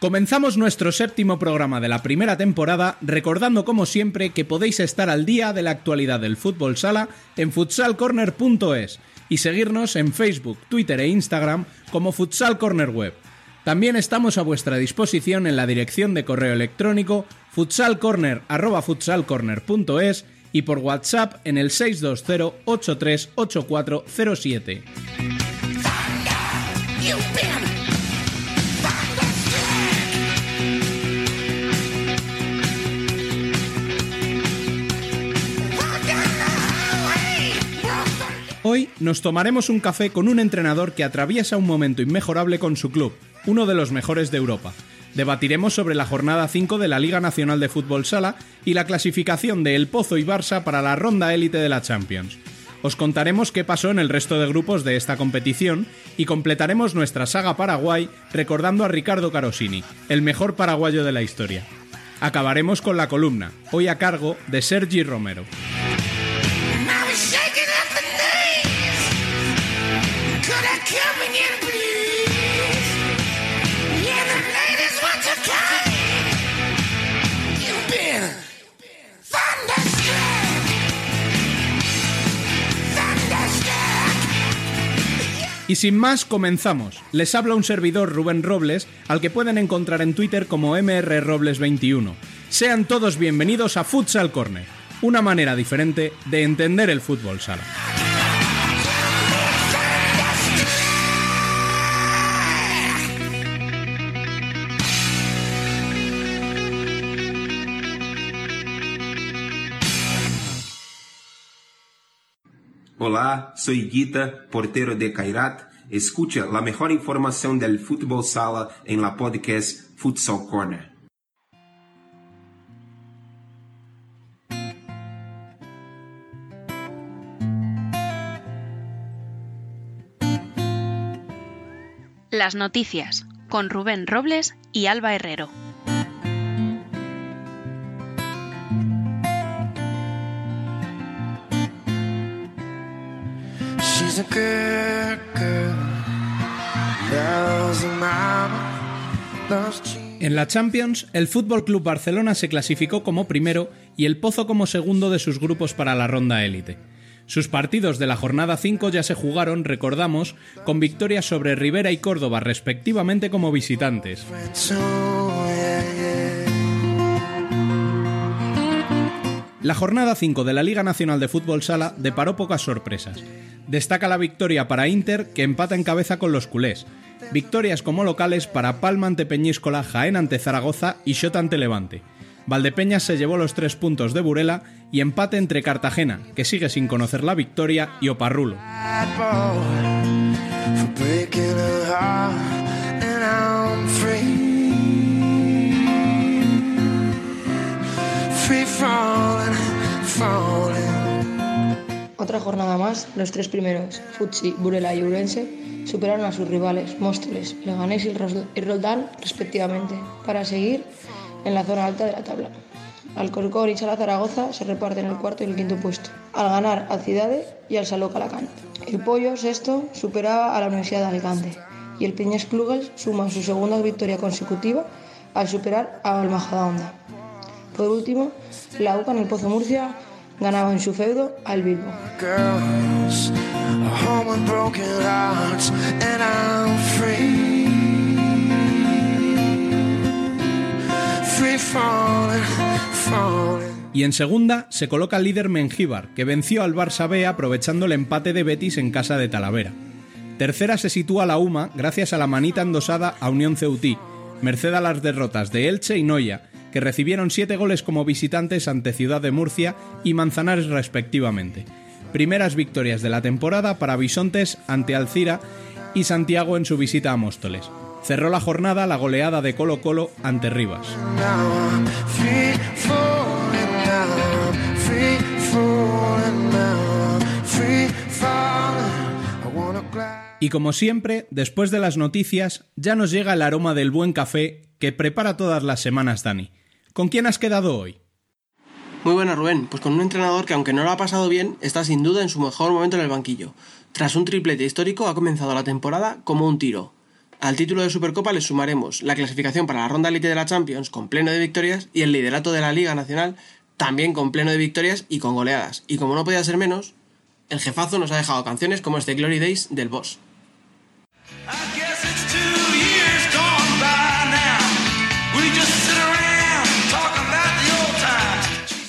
Comenzamos nuestro séptimo programa de la primera temporada recordando como siempre que podéis estar al día de la actualidad del fútbol sala en futsalcorner.es y seguirnos en Facebook, Twitter e Instagram como Futsal Corner Web. También estamos a vuestra disposición en la dirección de correo electrónico futsalcorner@futsalcorner.es y por WhatsApp en el 620 838407. Hoy nos tomaremos un café con un entrenador que atraviesa un momento inmejorable con su club, uno de los mejores de Europa. Debatiremos sobre la jornada 5 de la Liga Nacional de Fútbol Sala y la clasificación de El Pozo y Barça para la ronda élite de la Champions. Os contaremos qué pasó en el resto de grupos de esta competición y completaremos nuestra saga Paraguay recordando a Ricardo Carosini, el mejor paraguayo de la historia. Acabaremos con la columna, hoy a cargo de Sergi Romero. Y sin más, comenzamos. Les habla un servidor Rubén Robles, al que pueden encontrar en Twitter como mrrobles21. Sean todos bienvenidos a Futsal Corner, una manera diferente de entender el fútbol sala. Olá, soy Guita, portero de Kairat. Escucha la mejor información del fútbol sala en la podcast Futsal Corner. Las noticias con Rubén Robles y Alba Herrero. She's a good girl. En la Champions, el Fútbol Club Barcelona se clasificó como primero y el Pozo como segundo de sus grupos para la ronda élite. Sus partidos de la jornada 5 ya se jugaron, recordamos, con victorias sobre Rivera y Córdoba respectivamente como visitantes. La jornada 5 de la Liga Nacional de Fútbol Sala deparó pocas sorpresas. Destaca la victoria para Inter, que empata en cabeza con los culés. Victorias como locales para Palma ante Peñíscola, Jaén ante Zaragoza y Xota ante Levante. Valdepeñas se llevó los tres puntos de Burela y empate entre Cartagena, que sigue sin conocer la victoria, y Oparrulo. Otra jornada más, los tres primeros, Futsi, Burela y Urense, superaron a sus rivales, Móstoles, Leganés y Roldán, respectivamente, para seguir en la zona alta de la tabla. Alcorcón y Sala Zaragoza se reparten el cuarto y el quinto puesto, al ganar al Cidade y al Saló Calacán. El Pollo, sexto, superaba a la Universidad de Alicante y el Piñas Klugels suma su segunda victoria consecutiva al superar a Almajadahonda. Por último, la UCA en el Pozo Murcia ganaba en su feudo al Bilbo. Y en segunda se coloca el líder Mengíbar, que venció al Barça B aprovechando el empate de Betis en casa de Talavera. Tercera se sitúa la UMA gracias a la manita endosada a Unión Ceutí, merced a las derrotas de Elche y Noya, que recibieron siete goles como visitantes ante Ciudad de Murcia y Manzanares respectivamente. Primeras victorias de la temporada para Bisontes ante Alcira y Santiago en su visita a Móstoles. Cerró la jornada la goleada de Colo Colo ante Rivas. Y como siempre, después de las noticias, ya nos llega el aroma del buen café que prepara todas las semanas Dani. ¿Con quién has quedado hoy? Muy buena Rubén, pues con un entrenador que aunque no lo ha pasado bien, está sin duda en su mejor momento en el banquillo. Tras un triplete histórico ha comenzado la temporada como un tiro. Al título de Supercopa le sumaremos la clasificación para la ronda elite de la Champions con pleno de victorias y el liderato de la Liga Nacional también con pleno de victorias y con goleadas. Y como no podía ser menos, el jefazo nos ha dejado canciones como este Glory Days del Boss.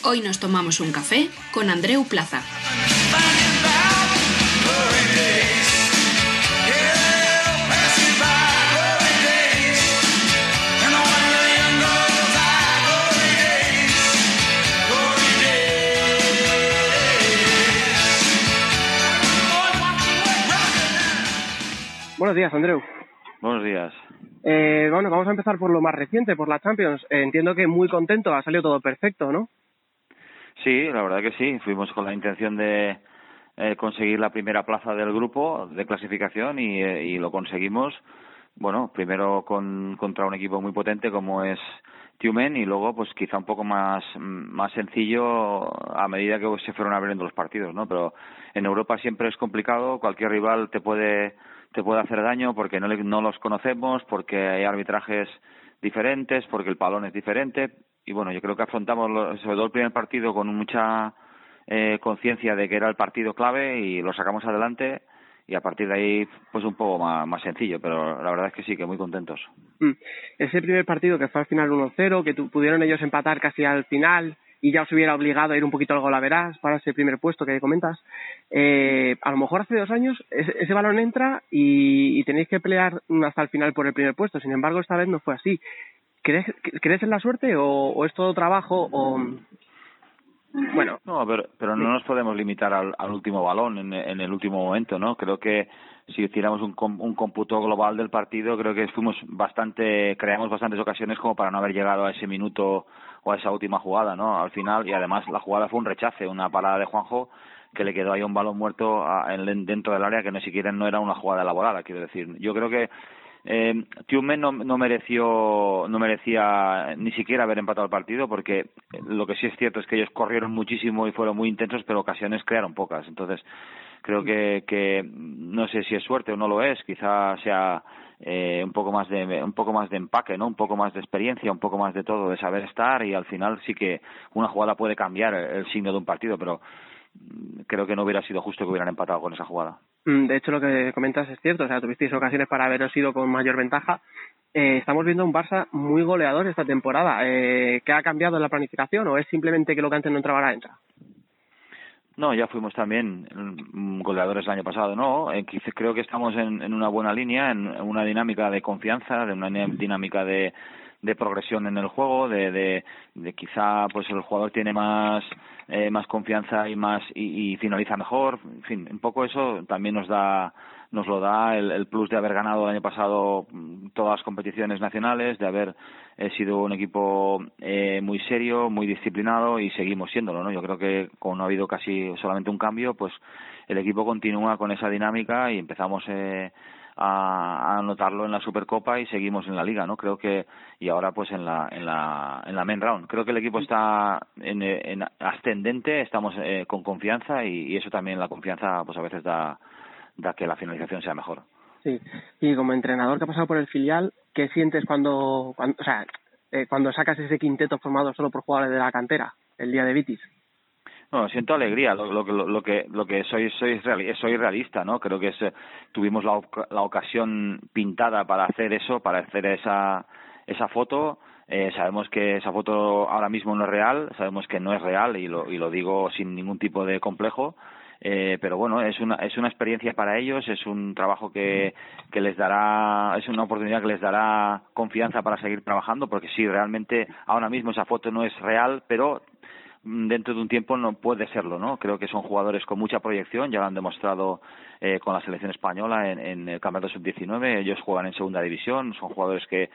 Hoy nos tomamos un café con Andreu Plaza. Buenos días, Andreu. Buenos días. Eh, bueno, vamos a empezar por lo más reciente, por la Champions. Eh, entiendo que muy contento, ha salido todo perfecto, ¿no? Sí, la verdad que sí. Fuimos con la intención de eh, conseguir la primera plaza del grupo de clasificación y, eh, y lo conseguimos. Bueno, primero con, contra un equipo muy potente como es Tumen y luego pues quizá un poco más más sencillo a medida que se fueron abriendo los partidos, ¿no? Pero en Europa siempre es complicado, cualquier rival te puede te puede hacer daño porque no, le, no los conocemos, porque hay arbitrajes diferentes, porque el palón es diferente. Y bueno, yo creo que afrontamos sobre todo el primer partido con mucha eh, conciencia de que era el partido clave y lo sacamos adelante y a partir de ahí pues un poco más, más sencillo, pero la verdad es que sí, que muy contentos. Mm. Ese primer partido que fue al final 1-0, que tu, pudieron ellos empatar casi al final, y ya os hubiera obligado a ir un poquito al golaveras para ese primer puesto que comentas. Eh, a lo mejor hace dos años ese, balón entra y, tenéis que pelear hasta el final por el primer puesto. Sin embargo, esta vez no fue así. ¿Crees, crees en la suerte o, o es todo trabajo o, bueno. No, pero, pero no nos podemos limitar al, al último balón en, en, el último momento, ¿no? Creo que si hiciéramos un, un cómputo global del partido, creo que fuimos bastante, creamos bastantes ocasiones como para no haber llegado a ese minuto o a esa última jugada, ¿no? Al final, y además la jugada fue un rechace, una parada de Juanjo que le quedó ahí un balón muerto a, en, dentro del área que ni siquiera no era una jugada elaborada, quiero decir. Yo creo que eh, no, no mereció no merecía ni siquiera haber empatado el partido porque lo que sí es cierto es que ellos corrieron muchísimo y fueron muy intensos pero ocasiones crearon pocas. Entonces creo que, que no sé si es suerte o no lo es. Quizá sea eh, un poco más de un poco más de empaque no un poco más de experiencia un poco más de todo de saber estar y al final sí que una jugada puede cambiar el signo de un partido pero creo que no hubiera sido justo que hubieran empatado con esa jugada Mm, de hecho, lo que comentas es cierto. O sea, tuvisteis ocasiones para haberos ido con mayor ventaja. Eh, estamos viendo un Barça muy goleador esta temporada. Eh, ¿Qué ha cambiado en la planificación o es simplemente que lo que antes no entraba ahora entra? No, ya fuimos también mm, goleadores el año pasado, ¿no? Eh, creo que estamos en, en una buena línea, en una dinámica de confianza, de una dinámica de, de progresión en el juego, de, de, quizá pues el jugador tiene más eh, más confianza y más y, y, finaliza mejor, en fin, un poco eso también nos da nos lo da el, el plus de haber ganado el año pasado mm, todas las competiciones nacionales, de haber eh, sido un equipo eh, muy serio, muy disciplinado y seguimos siéndolo, ¿no? Yo creo que como no ha habido casi solamente un cambio, pues el equipo continúa con esa dinámica y empezamos eh, a, a notarlo en la Supercopa y seguimos en la Liga, ¿no? Creo que y ahora pues en la en la en la main round. Creo que el equipo está en, en ascendente, estamos eh, con confianza y, y eso también la confianza pues a veces da da que la finalización sea mejor. Sí. Y como entrenador que ha pasado por el filial, ¿qué sientes cuando, cuando o sea, eh, cuando sacas ese quinteto formado solo por jugadores de la cantera el día de Vitis? No, siento alegría. Lo, lo, lo, lo que lo que soy soy soy realista, ¿no? Creo que es, tuvimos la, la ocasión pintada para hacer eso, para hacer esa esa foto. Eh, sabemos que esa foto ahora mismo no es real, sabemos que no es real y lo, y lo digo sin ningún tipo de complejo. Eh, pero bueno, es una, es una experiencia para ellos, es un trabajo que, que les dará, es una oportunidad que les dará confianza para seguir trabajando, porque sí, realmente ahora mismo esa foto no es real, pero dentro de un tiempo no puede serlo, ¿no? Creo que son jugadores con mucha proyección, ya lo han demostrado eh, con la selección española en, en el campeonato sub-19, ellos juegan en segunda división, son jugadores que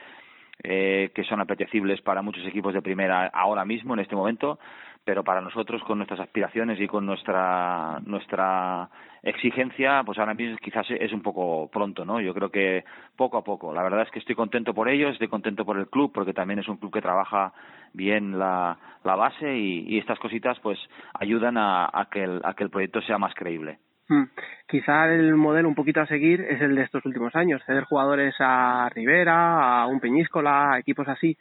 eh, que son apetecibles para muchos equipos de primera ahora mismo, en este momento, pero para nosotros, con nuestras aspiraciones y con nuestra, nuestra exigencia, pues ahora mismo quizás es un poco pronto, ¿no? Yo creo que poco a poco. La verdad es que estoy contento por ellos, estoy contento por el club, porque también es un club que trabaja bien la, la base y, estas cositas pues ayudan a, a, que el, a que el proyecto sea más creíble. Hmm. Quizá el modelo un poquito a seguir es el de estos últimos años, ceder jugadores a Rivera, a un Peñíscola, a equipos así,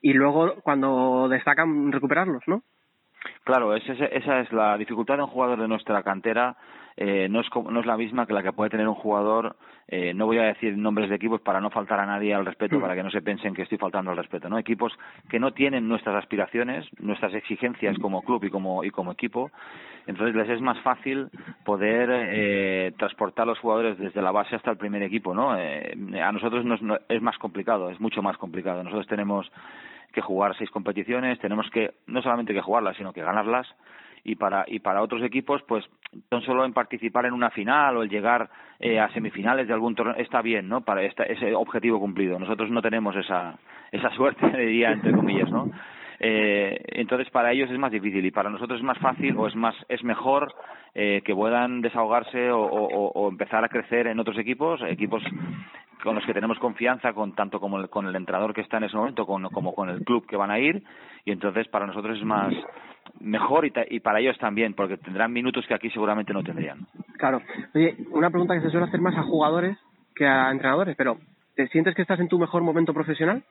y luego cuando destacan recuperarlos, ¿no? Claro, esa, esa es la dificultad de un jugador de nuestra cantera. Eh, no, es, no es la misma que la que puede tener un jugador, eh, no voy a decir nombres de equipos para no faltar a nadie al respeto, para que no se piensen que estoy faltando al respeto, ¿no? Equipos que no tienen nuestras aspiraciones, nuestras exigencias como club y como, y como equipo, entonces les es más fácil poder eh, transportar a los jugadores desde la base hasta el primer equipo, ¿no? Eh, a nosotros nos, no, es más complicado, es mucho más complicado. Nosotros tenemos que jugar seis competiciones, tenemos que no solamente que jugarlas, sino que ganarlas. Y para y para otros equipos pues tan solo en participar en una final o el llegar eh, a semifinales de algún torneo está bien no para esta, ese objetivo cumplido. Nosotros no tenemos esa esa suerte diría entre comillas no eh, entonces para ellos es más difícil y para nosotros es más fácil o es más es mejor eh, que puedan desahogarse o, o, o empezar a crecer en otros equipos equipos con los que tenemos confianza con tanto como el, con el entrenador que está en ese momento con, como con el club que van a ir. Y entonces para nosotros es más mejor y, y para ellos también porque tendrán minutos que aquí seguramente no tendrían. Claro. Oye una pregunta que se suele hacer más a jugadores que a entrenadores pero ¿te sientes que estás en tu mejor momento profesional?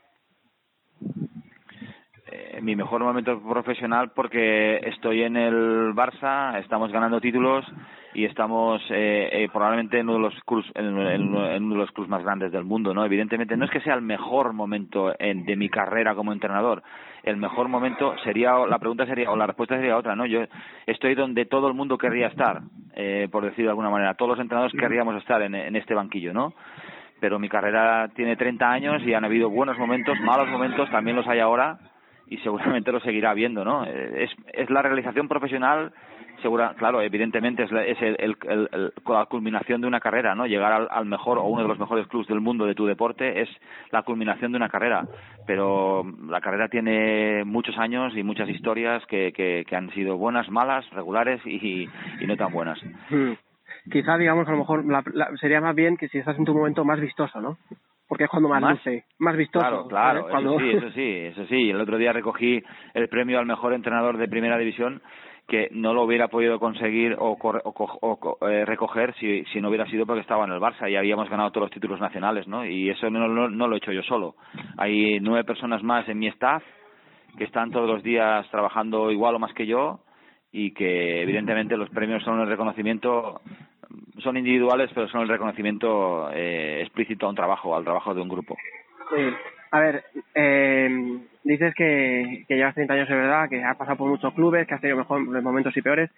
Mi mejor momento profesional porque estoy en el Barça, estamos ganando títulos y estamos eh, eh, probablemente en uno de los clubs en, en, en, uno de los clubs más grandes del mundo, ¿no? Evidentemente no es que sea el mejor momento en, de mi carrera como entrenador. El mejor momento sería la pregunta sería o la respuesta sería otra, ¿no? Yo estoy donde todo el mundo querría estar, eh, por decirlo de alguna manera. Todos los entrenadores querríamos estar en, en este banquillo, ¿no? Pero mi carrera tiene 30 años y han habido buenos momentos, malos momentos, también los hay ahora y seguramente lo seguirá viendo, ¿no? Es, es la realización profesional segura, claro, evidentemente es, la, es el, el, el, la culminación de una carrera, ¿no? Llegar al, al, mejor o uno de los mejores clubes del mundo de tu deporte es la culminación de una carrera, pero la carrera tiene muchos años y muchas historias que, que, han sido buenas, malas, regulares y, no tan buenas. Hmm. Quizá, digamos, a lo mejor la, la, sería más bien que si estás en tu momento más vistoso, ¿no? Porque es cuando más, más luce, más vistoso. Claro, claro, ¿sabes? Cuando... eso sí, eso sí, eso sí. El otro día recogí el premio al mejor entrenador de primera división que no lo hubiera podido conseguir o, o, o, o eh, recoger si, si no hubiera sido porque estaba en el Barça y habíamos ganado todos los títulos nacionales, ¿no? Y eso no, no, no lo he hecho yo solo. Hay nueve personas más en mi staff que están todos los días trabajando igual o más que yo y que evidentemente los premios son el reconocimiento son individuales, pero son el reconocimiento eh, explícito a un trabajo, al trabajo de un grupo. Sí. A ver, eh, dices que, que llevas 30 años, de verdad, que has pasado por muchos clubes, que has tenido mejores momentos y peores,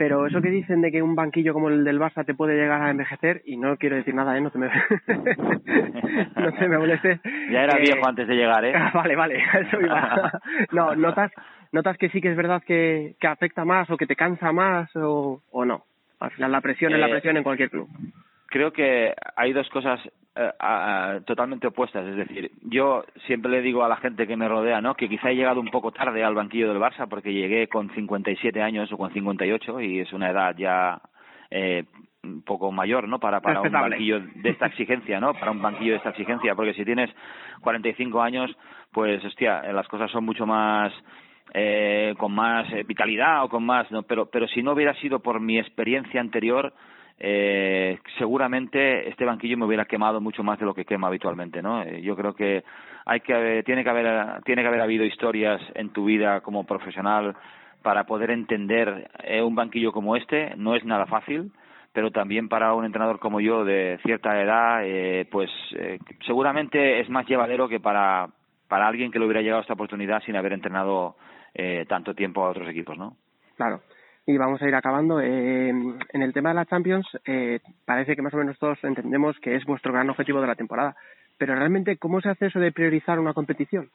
pero eso que dicen de que un banquillo como el del Barça te puede llegar a envejecer, y no quiero decir nada, ¿eh? No te me, no te me molestes. Ya era eh, viejo antes de llegar, ¿eh? Vale, vale, eso iba. no, ¿notas, ¿notas que sí que es verdad que, que afecta más o que te cansa más o, o no? Al final la presión eh, es la presión en cualquier club. Creo que hay dos cosas eh, a, totalmente opuestas. Es decir, yo siempre le digo a la gente que me rodea, ¿no? Que quizá he llegado un poco tarde al banquillo del Barça porque llegué con 57 años o con 58 y es una edad ya eh, un poco mayor, ¿no? Para, para un banquillo de esta exigencia, ¿no? Para un banquillo de esta exigencia, porque si tienes 45 años, pues, hostia, las cosas son mucho más eh, con más eh, vitalidad o con más, ¿no? pero, pero si no hubiera sido por mi experiencia anterior, eh, seguramente este banquillo me hubiera quemado mucho más de lo que quema habitualmente, ¿no? Eh, yo creo que hay que tiene que haber tiene que haber habido historias en tu vida como profesional para poder entender eh, un banquillo como este. No es nada fácil, pero también para un entrenador como yo de cierta edad, eh, pues eh, seguramente es más llevadero que para para alguien que le hubiera llegado esta oportunidad sin haber entrenado eh, tanto tiempo a otros equipos, ¿no? Claro. Y vamos a ir acabando. Eh, en el tema de la Champions, eh, parece que más o menos todos entendemos que es vuestro gran objetivo de la temporada. Pero realmente, ¿cómo se hace eso de priorizar una competición?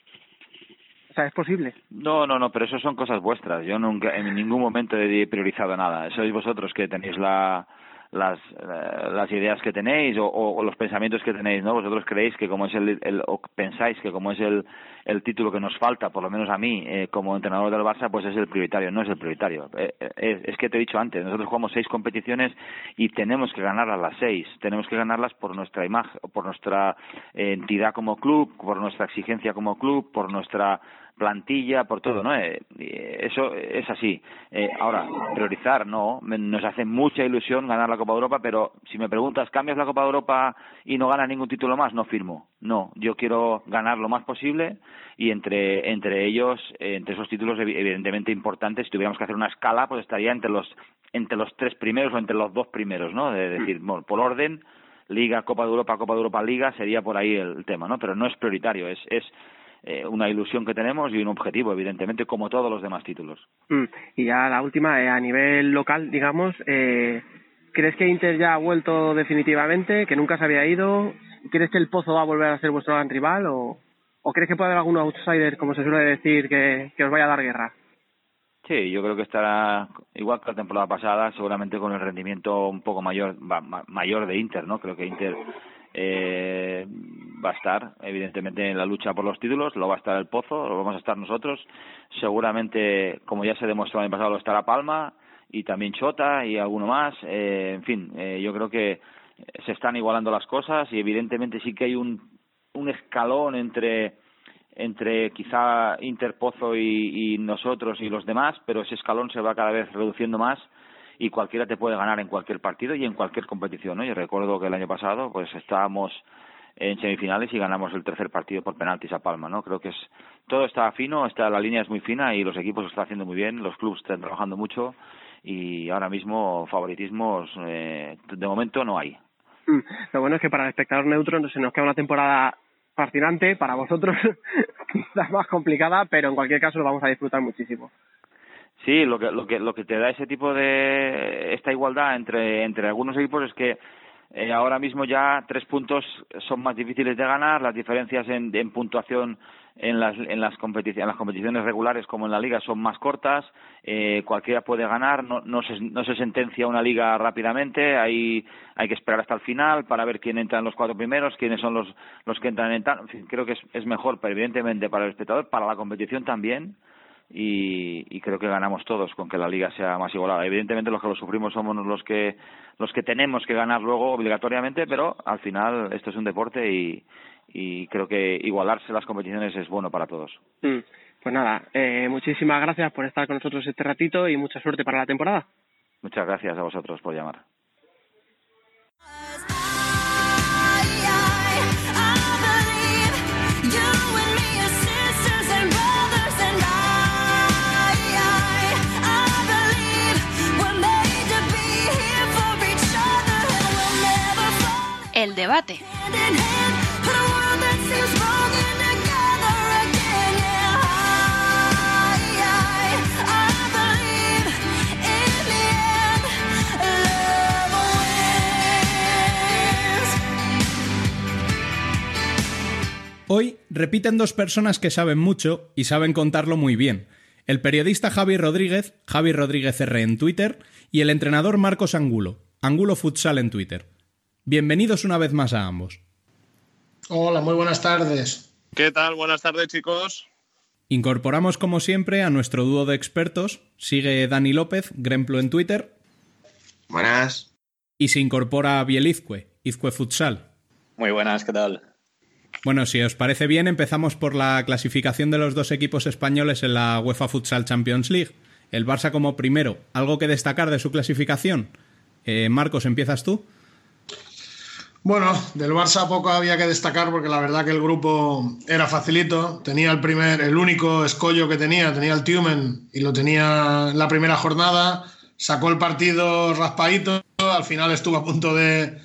O sea, es posible. No, no, no, pero eso son cosas vuestras. Yo nunca, en ningún momento he priorizado nada. Sois vosotros que tenéis la, las, eh, las ideas que tenéis o, o, los pensamientos que tenéis, ¿no? Vosotros creéis que como es el, el o pensáis que como es el, el título que nos falta, por lo menos a mí, eh, como entrenador del Barça, pues es el prioritario, no es el prioritario. Eh, eh es que te he dicho antes, nosotros jugamos seis competiciones y tenemos que ganarlas las seis, tenemos que ganarlas por nuestra imagen, por nuestra entidad como club, por nuestra exigencia como club, por nuestra plantilla, por todo, ¿no? Eh, eso es así. Eh, ahora, priorizar, no. Nos hace mucha ilusión ganar la Copa de Europa, pero si me preguntas, ¿cambias la Copa de Europa y no ganas ningún título más? No firmo. No, yo quiero ganar lo más posible y entre, entre ellos, eh, entre esos títulos evidentemente importantes, si tuviéramos que hacer una escala, pues estaría entre los, entre los tres primeros o entre los dos primeros, ¿no? De decir, bueno, por orden, Liga, Copa de Europa, Copa de Europa, Liga, sería por ahí el, tema, ¿no? Pero no es prioritario, es, es eh, una ilusión que tenemos y un objetivo, evidentemente, como todos los demás títulos. Mm, y ya la última, eh, a nivel local, digamos, eh, ¿crees que Inter ya ha vuelto definitivamente, que nunca se había ido? ¿Crees que el Pozo va a volver a ser vuestro gran rival o, o crees que puede haber algún outsider, como se suele decir, que, que os vaya a dar guerra? Sí, yo creo que estará igual que la temporada pasada, seguramente con el rendimiento un poco mayor mayor de Inter, ¿no? Creo que Inter eh, va a estar evidentemente en la lucha por los títulos, lo va a estar el Pozo, lo vamos a estar nosotros, seguramente como ya se demostró el año pasado lo estará Palma y también Chota y alguno más, eh, en fin, eh, yo creo que se están igualando las cosas y evidentemente sí que hay un, un escalón entre entre quizá Interpozo y, y nosotros y los demás, pero ese escalón se va cada vez reduciendo más y cualquiera te puede ganar en cualquier partido y en cualquier competición. ¿no? Yo recuerdo que el año pasado pues estábamos en semifinales y ganamos el tercer partido por penaltis a Palma. ¿no? Creo que es todo está fino, está, la línea es muy fina y los equipos están haciendo muy bien, los clubes están trabajando mucho y ahora mismo favoritismos eh, de momento no hay. Mm, lo bueno es que para el espectador neutro se nos queda una temporada fascinante, para vosotros quizás más complicada, pero en cualquier caso lo vamos a disfrutar muchísimo. Sí, lo que, lo que, lo que te da ese tipo de esta igualdad entre, entre algunos equipos es que eh, ahora mismo ya tres puntos son más difíciles de ganar, las diferencias en, en puntuación en las, en, las en las competiciones regulares como en la liga son más cortas, eh, cualquiera puede ganar, no, no, se, no se sentencia una liga rápidamente, hay, hay que esperar hasta el final para ver quién entra en los cuatro primeros, quiénes son los, los que entran en tal, fin, creo que es, es mejor, pero evidentemente para el espectador, para la competición también, y, creo que ganamos todos con que la liga sea más igualada. Evidentemente los que lo sufrimos somos los que los que tenemos que ganar luego obligatoriamente, pero al final esto es un deporte y, y creo que igualarse las competiciones es bueno para todos. Mm, pues nada, eh, muchísimas gracias por estar con nosotros este ratito y mucha suerte para la temporada. Muchas gracias a vosotros por llamar. Debate. Hoy repiten dos personas que saben mucho y saben contarlo muy bien. El periodista Javi Rodríguez, Javi Rodríguez R en Twitter, y el entrenador Marcos Angulo, Angulo Futsal en Twitter. Bienvenidos una vez más a ambos. Hola, muy buenas tardes. ¿Qué tal? Buenas tardes, chicos. Incorporamos, como siempre, a nuestro dúo de expertos. Sigue Dani López, Gremplo en Twitter. Buenas. Y se incorpora a Bielizque, Izcue Futsal. Muy buenas, ¿qué tal? Bueno, si os parece bien, empezamos por la clasificación de los dos equipos españoles en la UEFA Futsal Champions League. El Barça como primero. ¿Algo que destacar de su clasificación? Eh, Marcos, ¿empiezas tú? Bueno, del Barça poco había que destacar porque la verdad que el grupo era facilito. Tenía el primer, el único escollo que tenía, tenía el Tumen y lo tenía en la primera jornada. Sacó el partido raspadito, al final estuvo a punto de,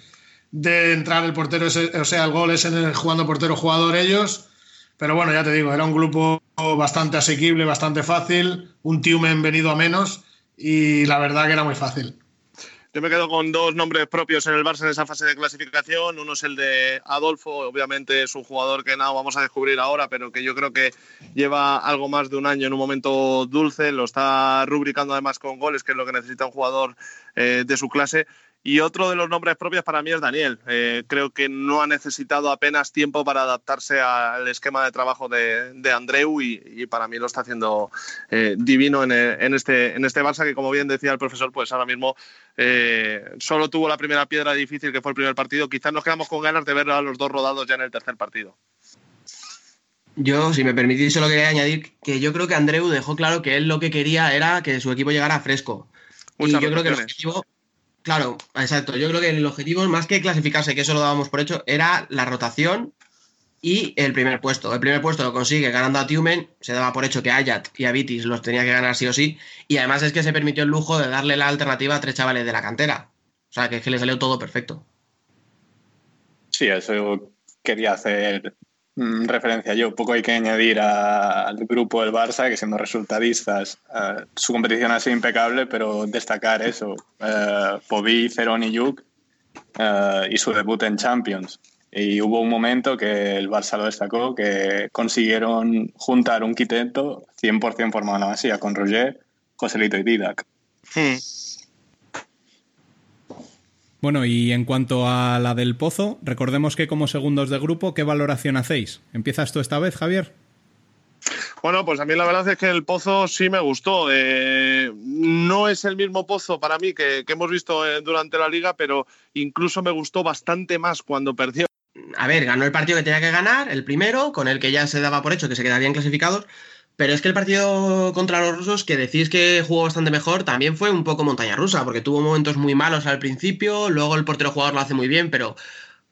de entrar el portero, o sea, el gol es en el jugando portero jugador ellos. Pero bueno, ya te digo, era un grupo bastante asequible, bastante fácil, un Tumen venido a menos y la verdad que era muy fácil. Yo me quedo con dos nombres propios en el Barça en esa fase de clasificación. Uno es el de Adolfo, obviamente es un jugador que nada vamos a descubrir ahora, pero que yo creo que lleva algo más de un año en un momento dulce, lo está rubricando además con goles, que es lo que necesita un jugador eh, de su clase. Y otro de los nombres propios para mí es Daniel. Eh, creo que no ha necesitado apenas tiempo para adaptarse al esquema de trabajo de, Andreu y, para mí lo está haciendo eh, divino en, este, en este Barça que, como bien decía el profesor, pues ahora mismo eh, solo tuvo la primera piedra difícil que fue el primer partido. Quizás nos quedamos con ganas de ver a los dos rodados ya en el tercer partido. Yo, si me permitís, solo quería añadir que yo creo que Andreu dejó claro que él lo que quería era que su equipo llegara fresco. y yo creo que el objetivo Claro, exacto. Yo creo que el objetivo, más que clasificarse, que eso lo dábamos por hecho, era la rotación y el primer puesto. El primer puesto lo consigue ganando a Tumen, se daba por hecho que Ayat y Avitis los tenía que ganar sí o sí, y además es que se permitió el lujo de darle la alternativa a tres chavales de la cantera. O sea, que es que le salió todo perfecto. Sí, eso quería hacer Mm, referencia yo. Poco hay que añadir al grupo del Barça, que siendo resultadistas, eh, su competición ha sido impecable, pero destacar eso, eh, Pobi, Cerón y Yuk, eh, y su debut en Champions. Y hubo un momento que el Barça lo destacó, que consiguieron juntar un quinteto 100% formado en la masía, con Roger, Joselito y Didac. Hmm. Bueno, y en cuanto a la del Pozo, recordemos que como segundos de grupo, ¿qué valoración hacéis? ¿Empiezas tú esta vez, Javier? Bueno, pues a mí la verdad es que el Pozo sí me gustó. Eh, no es el mismo Pozo para mí que, hemos visto eh, durante la liga, pero incluso me gustó bastante más cuando perdió. A ver, ganó el partido que tenía que ganar, el primero, con el que ya se daba por hecho que se quedarían clasificados, pero es que el partido contra los rusos, que decís que jugó bastante mejor, también fue un poco montaña rusa, porque tuvo momentos muy malos al principio, luego el portero jugador lo hace muy bien, pero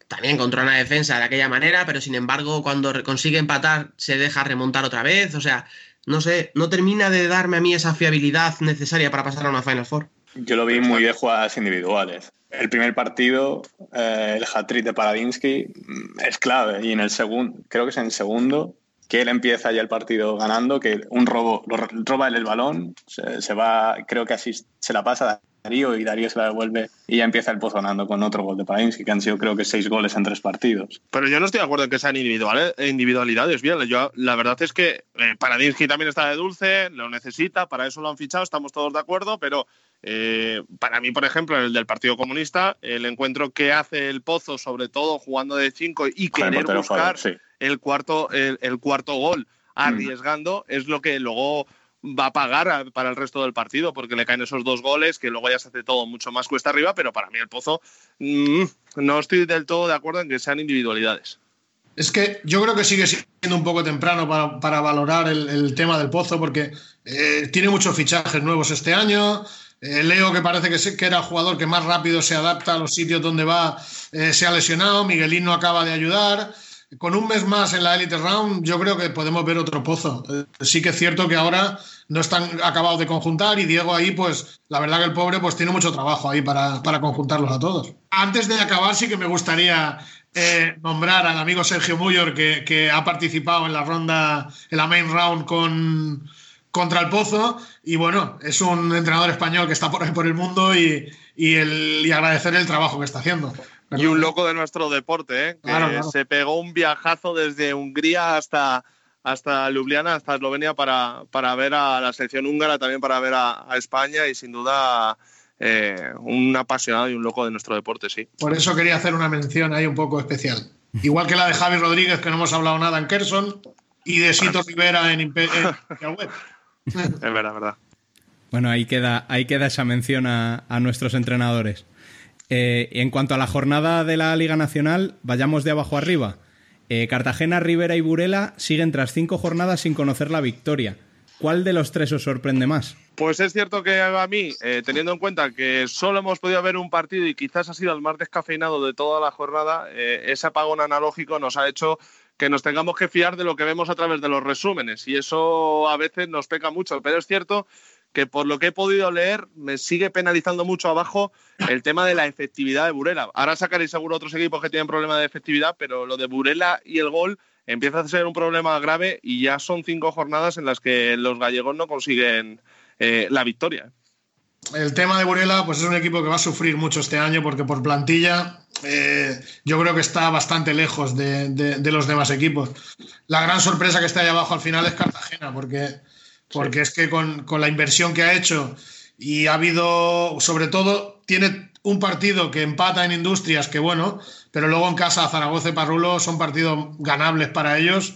también contra una defensa de aquella manera, pero sin embargo cuando consigue empatar se deja remontar otra vez, o sea, no sé, no termina de darme a mí esa fiabilidad necesaria para pasar a una Final Four. Yo lo vi muy de jugadas individuales. El primer partido, eh, el hat-trick de Paradinsky mm, es clave y en el segundo, creo que es en el segundo, que él empieza ya el partido ganando, que un robo, roba él el balón, se, va, creo que así se la pasa a Darío y Darío se la devuelve y ya empieza el pozonando con otro gol de Padinsky, que han sido creo que seis goles en tres partidos. Pero yo no estoy de acuerdo en que sean individuales, individualidades, bien, yo, la verdad es que eh, Paradinsky también está de dulce, lo necesita, para eso lo han fichado, estamos todos de acuerdo, pero eh, para mí, por ejemplo, en el del Partido Comunista, el encuentro que hace el Pozo, sobre todo jugando de cinco y querer buscar el, cuarto, el, cuarto gol arriesgando, es lo que luego va a pagar para el resto del partido, porque le caen esos dos goles, que luego ya se hace todo mucho más cuesta arriba, pero para mí el Pozo mm, no estoy del todo de acuerdo en que sean individualidades. Es que yo creo que sigue siendo un poco temprano para, valorar el, tema del Pozo, porque eh, tiene muchos fichajes nuevos este año. Eh, Leo, que parece que, que, era el jugador que más rápido se adapta a los sitios donde va, eh, se ha lesionado. Miguelín no acaba de ayudar. Con un mes más en la Elite Round, yo creo que podemos ver otro pozo. Eh, sí que es cierto que ahora no están acabados de conjuntar y Diego ahí, pues la verdad que el pobre pues tiene mucho trabajo ahí para, conjuntarlos a todos. Antes de acabar, sí que me gustaría nombrar al amigo Sergio Muyor, que, que, ha participado en la ronda, en la main round con, contra el Pozo. Y bueno, es un entrenador español que está por por el mundo y, el, y agradecer el trabajo que está haciendo. Y un loco de nuestro deporte, ¿eh? que se pegó un viajazo desde Hungría hasta, hasta Ljubljana, hasta Eslovenia, para, para ver a la selección húngara, también para ver a, España y sin duda eh, un apasionado y un loco de nuestro deporte, sí. Por eso quería hacer una mención ahí un poco especial. Igual que la de Javi Rodríguez, que no hemos hablado nada en Kerson, y de Sito Rivera en, en, es verdad, verdad. Bueno, ahí queda, ahí queda esa mención a, nuestros entrenadores. Eh, en cuanto a la jornada de la Liga Nacional, vayamos de abajo arriba. Eh, Cartagena, Rivera y Burela siguen tras cinco jornadas sin conocer la victoria. ¿Cuál de los tres os sorprende más? Pues es cierto que a mí, eh, teniendo en cuenta que solo hemos podido ver un partido y quizás ha sido el más descafeinado de toda la jornada, ese apagón analógico nos ha hecho que nos tengamos que fiar de lo que vemos a través de los resúmenes y eso a veces nos peca mucho, pero es cierto que por lo que he podido leer me sigue penalizando mucho abajo el tema de la efectividad de Burela. Ahora sacaréis seguro otros equipos que tienen problemas de efectividad, pero lo de Burela y el gol empieza a ser un problema grave y ya son cinco jornadas en las que los gallegos no consiguen eh, la victoria. el tema de Burela, pues es un equipo que va a sufrir mucho este año porque por plantilla eh, yo creo que está bastante lejos de, los demás equipos. La gran sorpresa que está ahí abajo al final es Cartagena, porque, porque es que con, con, la inversión que ha hecho y ha habido, sobre todo, tiene un partido que empata en Industrias, que bueno, pero luego en casa Zaragoza y Parrulo son partidos ganables para ellos.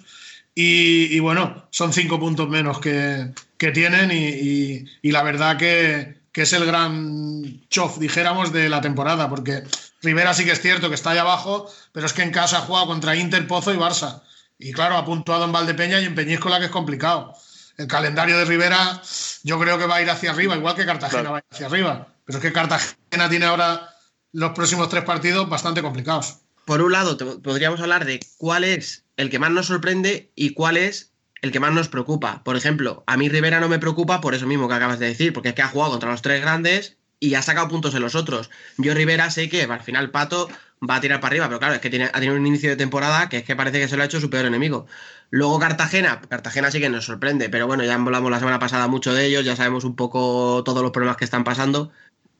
Y, y bueno, son cinco puntos menos que, que tienen y, y, y la verdad que, que es el gran chof, dijéramos, de la temporada, porque Rivera sí que es cierto que está ahí abajo, pero es que en casa ha jugado contra Inter, Pozo y Barça. Y claro, ha puntuado en Valdepeña y en Peñíscola, que es complicado. El calendario de Rivera yo creo que va a ir hacia arriba, igual que Cartagena va a ir hacia arriba. Pero es que Cartagena tiene ahora los próximos tres partidos bastante complicados. Por un lado, podríamos hablar de cuál es el que más nos sorprende y cuál es el que más nos preocupa. Por ejemplo, a mí Rivera no me preocupa por eso mismo que acabas de decir, porque es que ha jugado contra los tres grandes y ha sacado puntos en los otros. Yo Rivera sé que al final Pato va a tirar para arriba, pero claro, es que tiene, ha tenido un inicio de temporada que es que parece que se lo ha hecho su peor enemigo. Luego Cartagena, Cartagena sí que nos sorprende, pero bueno, ya hablamos la semana pasada mucho de ellos, ya sabemos un poco todos los problemas que están pasando.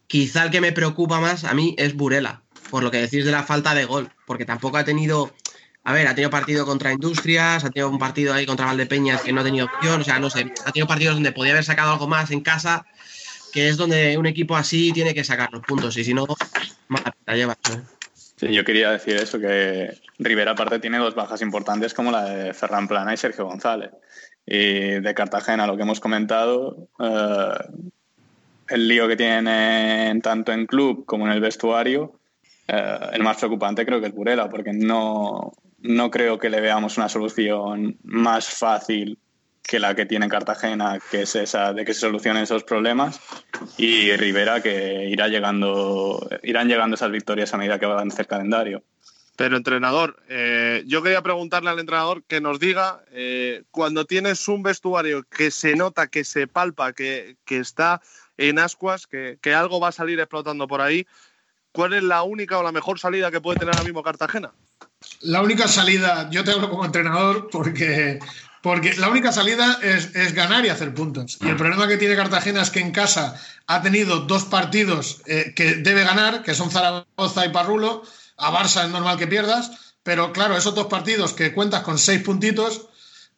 Quizá el que me preocupa más a mí es Burela, por lo que decís de la falta de gol, porque tampoco ha tenido a ver, ha tenido partido contra Industrias, ha tenido un partido ahí contra Valdepeñas que no ha tenido opción, o sea, no sé, ha tenido partidos donde podía haber sacado algo más en casa, que es donde un equipo así tiene que sacar los puntos, y si no, mala lleva. Yo quería decir eso, que Rivera aparte tiene dos bajas importantes como la de Ferran Plana y Sergio González. Y de Cartagena, lo que hemos comentado, eh, el lío que tienen tanto en club como en el vestuario, eh, el más preocupante creo que es Burela, porque no, no creo que le veamos una solución más fácil que la que tiene Cartagena, que es esa de que se solucionen esos problemas, y Rivera que irá llegando, irán llegando esas victorias a medida que va el calendario. Pero entrenador, eh, yo quería preguntarle al entrenador que nos diga, eh, cuando tienes un vestuario que se nota, que se palpa, que, que está en ascuas, que, que, algo va a salir explotando por ahí, ¿cuál es la única o la mejor salida que puede tener ahora mismo Cartagena? La única salida, yo te hablo como entrenador porque, porque la única salida es, es, ganar y hacer puntos. Y el problema que tiene Cartagena es que en casa ha tenido dos partidos eh, que debe ganar, que son Zaragoza y Parrulo. A Barça es normal que pierdas, pero claro, esos dos partidos que cuentas con seis puntitos,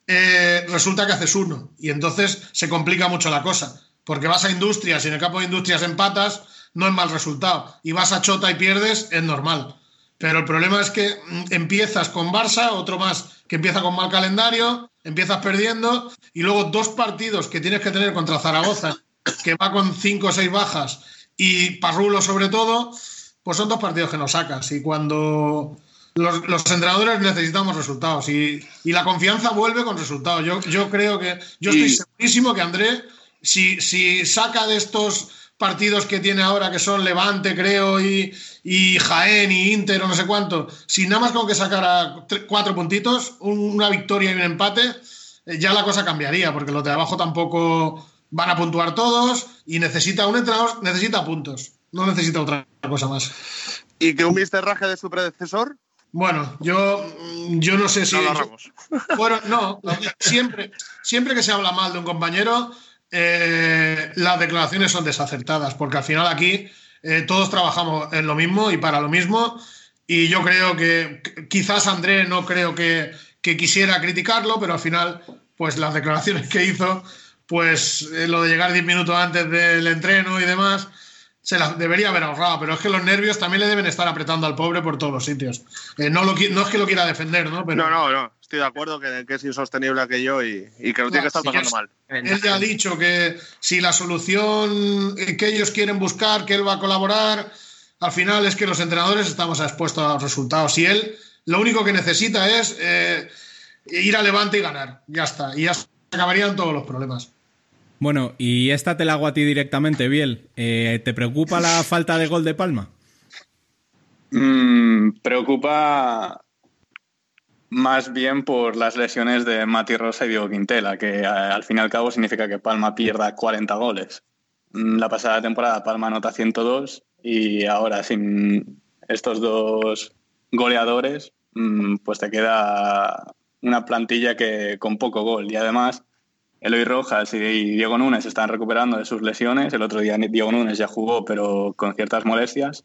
eh, resulta que haces uno. Y entonces se complica mucho la cosa. Porque vas a Industrias y en el campo de Industrias empatas, no es mal resultado. Y vas a Chota y pierdes, es normal. Pero el problema es que mm, empiezas con Barça, otro más que empieza con mal calendario, empiezas perdiendo y luego dos partidos que tienes que tener contra Zaragoza, que va con cinco o seis bajas, y Parrulo sobre todo, pues son dos partidos que no sacas. Y cuando los, los entrenadores necesitamos resultados y, y, la confianza vuelve con resultados. Yo, yo creo que, yo estoy segurísimo que André, si, si saca de estos partidos que tiene ahora, que son Levante, creo, y, y Jaén y Inter o no sé cuánto, si nada más con que sacara cuatro puntitos, una victoria y un empate, eh, ya la cosa cambiaría, porque los de abajo tampoco van a puntuar todos y necesita un entrenador, necesita puntos, no necesita otra cosa más. ¿Y que un raje de su predecesor? Bueno, yo, yo no sé si. No, bueno, no, siempre, siempre que se habla mal de un compañero, eh, las declaraciones son desacertadas, porque al final aquí eh, todos trabajamos en lo mismo y para lo mismo. Y yo creo que quizás André no creo que, que quisiera criticarlo, pero al final, pues las declaraciones que hizo, pues eh, lo de llegar 10 minutos antes del entreno y demás, se las debería haber ahorrado, pero es que los nervios también le deben estar apretando al pobre por todos los sitios. Eh, no, lo, no es que lo quiera defender, ¿no? Pero, no, no, no. Estoy de acuerdo que, que es insostenible aquello y, y que lo tiene que estar pasando mal. Él ya ha dicho que si la solución que ellos quieren buscar, que él va a colaborar, al final es que los entrenadores estamos expuestos a los resultados. Y él lo único que necesita es eh, ir a Levante y ganar. Ya está. Y ya se acabarían todos los problemas. Bueno, y esta te la hago a ti directamente, Biel. Eh, ¿Te preocupa la falta de gol de Palma? Mm, preocupa más bien por las lesiones de Mati Rosa y Diego Quintela, que eh, al fin y al cabo significa que Palma pierda 40 goles. Mm, la pasada temporada Palma anota 102 y ahora sin estos dos goleadores, mm, pues te queda una plantilla que con poco gol y además Eloy Rojas y Diego Núñez están recuperando de sus lesiones. El otro día Diego Núñez ya jugó, pero con ciertas molestias.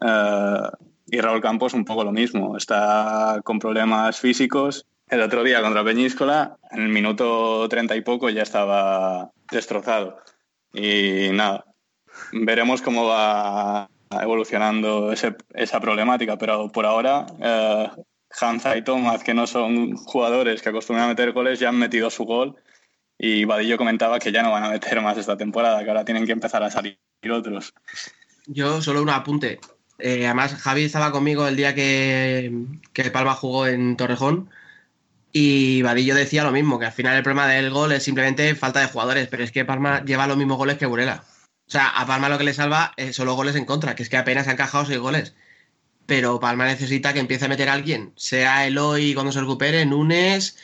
Eh, y Raúl Campos un poco lo mismo. Está con problemas físicos. El otro día contra Peñíscola, en el minuto treinta y poco ya estaba destrozado. Y nada, veremos cómo va evolucionando esa problemática, pero por ahora eh, Hansa y Tomás, que no son jugadores que acostumbran a meter goles, ya han metido su gol y Vadillo comentaba que ya no van a meter más esta temporada, que ahora tienen que empezar a salir otros. Yo solo un apunte. Eh, además, Javi estaba conmigo el día que, que Palma jugó en Torrejón y Vadillo decía lo mismo, que al final el problema del gol es simplemente falta de jugadores, pero es que Palma lleva los mismos goles que Burela. O sea, a Palma lo que le salva son los goles en contra, que es que apenas han encajado seis goles pero Palma necesita que empiece a meter a alguien, sea Eloy cuando se recupere, Nunes,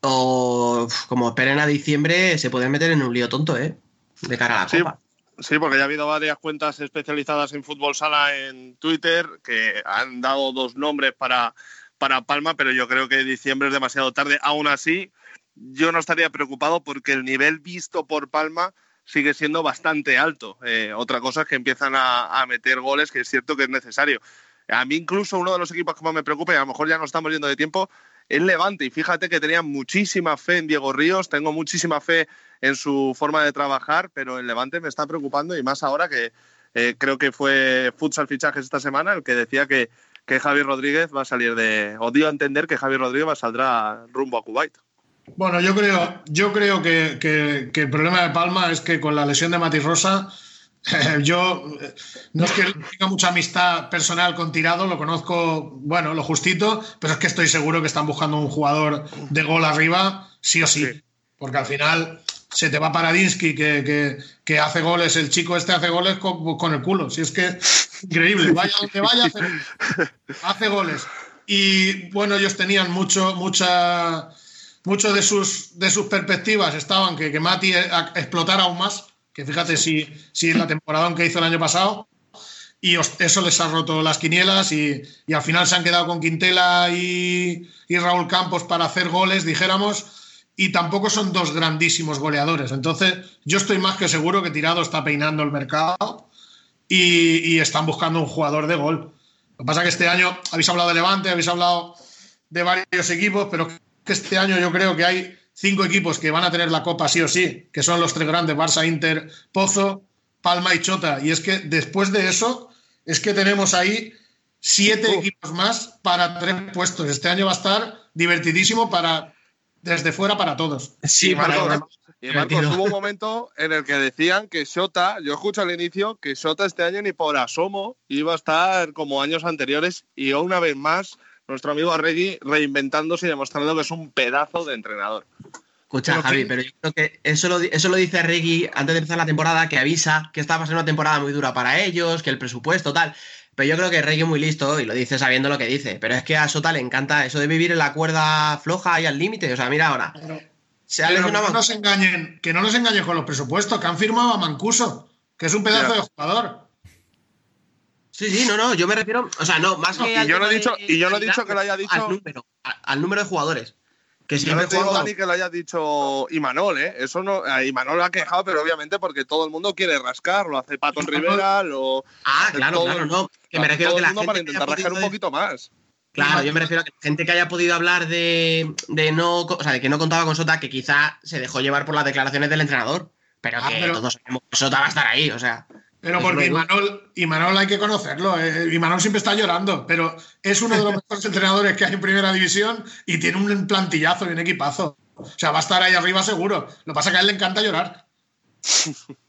o como esperen a diciembre, se pueden meter en un lío tonto, ¿eh? De cara a la Copa. Sí, porque ya ha habido varias cuentas especializadas en fútbol sala en Twitter que han dado dos nombres para, para Palma, pero yo creo que diciembre es demasiado tarde. Aún así, yo no estaría preocupado porque el nivel visto por Palma sigue siendo bastante alto. Eh, otra cosa es que empiezan a, a meter goles, que es cierto que es necesario. A mí incluso uno de los equipos que más me preocupa, y a lo mejor ya no estamos yendo de tiempo, es Levante. Y fíjate que tenía muchísima fe en Diego Ríos, tengo muchísima fe en su forma de trabajar, pero el Levante me está preocupando y más ahora que eh, creo que fue Futsal Fichajes esta semana el que decía que, que Javier Rodríguez va a salir de... o dio a entender que Javier Rodríguez va a saldrá rumbo a Kuwait. Bueno, yo creo, yo creo que, que, que el problema de Palma es que con la lesión de Mati Rosa Yo no es que tenga mucha amistad personal con Tirado, lo conozco, bueno, lo justito, pero es que estoy seguro que están buscando un jugador de gol arriba, sí o sí. Porque al final se te va Paradinsky, que, que, hace goles, el chico este hace goles con, el culo. Si es que increíble, vaya donde vaya, hace, goles. Y bueno, ellos tenían mucho, mucha, mucho de sus, de sus perspectivas estaban que, que Mati explotara aún más que fíjate si, si en la temporada que hizo el año pasado, y eso les ha roto las quinielas y, al final se han quedado con Quintela y, Raúl Campos para hacer goles, dijéramos, y tampoco son dos grandísimos goleadores. Entonces, yo estoy más que seguro que Tirado está peinando el mercado y, y están buscando un jugador de gol. Lo que pasa es que este año habéis hablado de Levante, habéis hablado de varios equipos, pero que este año yo creo que hay cinco equipos que van a tener la Copa sí o sí, que son los tres grandes, Barça, Inter, Pozo, Palma y Chota. Y es que después de eso, es que tenemos ahí siete equipos más para tres puestos. Este año va a estar divertidísimo para desde fuera para todos. Sí, Marcos, y Marcos, hubo un momento en el que decían que Shota, yo escucho al inicio, que Shota este año ni por asomo iba a estar como años anteriores y una vez más nuestro amigo Reggie reinventándose y demostrando que es un pedazo de entrenador. Escucha, Javi, pero yo creo que eso lo, eso lo dice Reggie antes de empezar la temporada, que avisa que esta va a ser una temporada muy dura para ellos, que el presupuesto, tal. Pero yo creo que Reggie es muy listo y lo dice sabiendo lo que dice. Pero es que a Sota le encanta eso de vivir en la cuerda floja y al límite. O sea, mira ahora. se que, no nos engañen, que no nos engañen con los presupuestos, que han firmado a Mancuso, que es un pedazo de jugador. Sí, sí, no, no, yo me refiero, o sea, no, más que. Y yo no he dicho, y yo no he dicho que lo haya dicho. Al número, al número de jugadores. Que si yo no digo, Dani, que lo haya dicho Imanol, ¿eh? Eso no. Imanol lo ha quejado, pero obviamente porque todo el mundo quiere rascar, lo hace Patón Rivera, lo. Ah, claro, claro, no. Que me refiero a que la gente. Para intentar rascar un poquito más. Claro, yo me refiero a que la gente que haya podido hablar de, de no, o sea, de que no contaba con Sota, que quizá se dejó llevar por las declaraciones del entrenador, pero ah, que todos sabemos que Sota va a estar ahí, o sea. Pero porque Imanol, Imanol hay que conocerlo. Eh. Imanol siempre está llorando, pero es uno de los mejores entrenadores que hay en primera división y tiene un plantillazo y un equipazo. O sea, va a estar ahí arriba seguro. Lo que pasa es que a él le encanta llorar.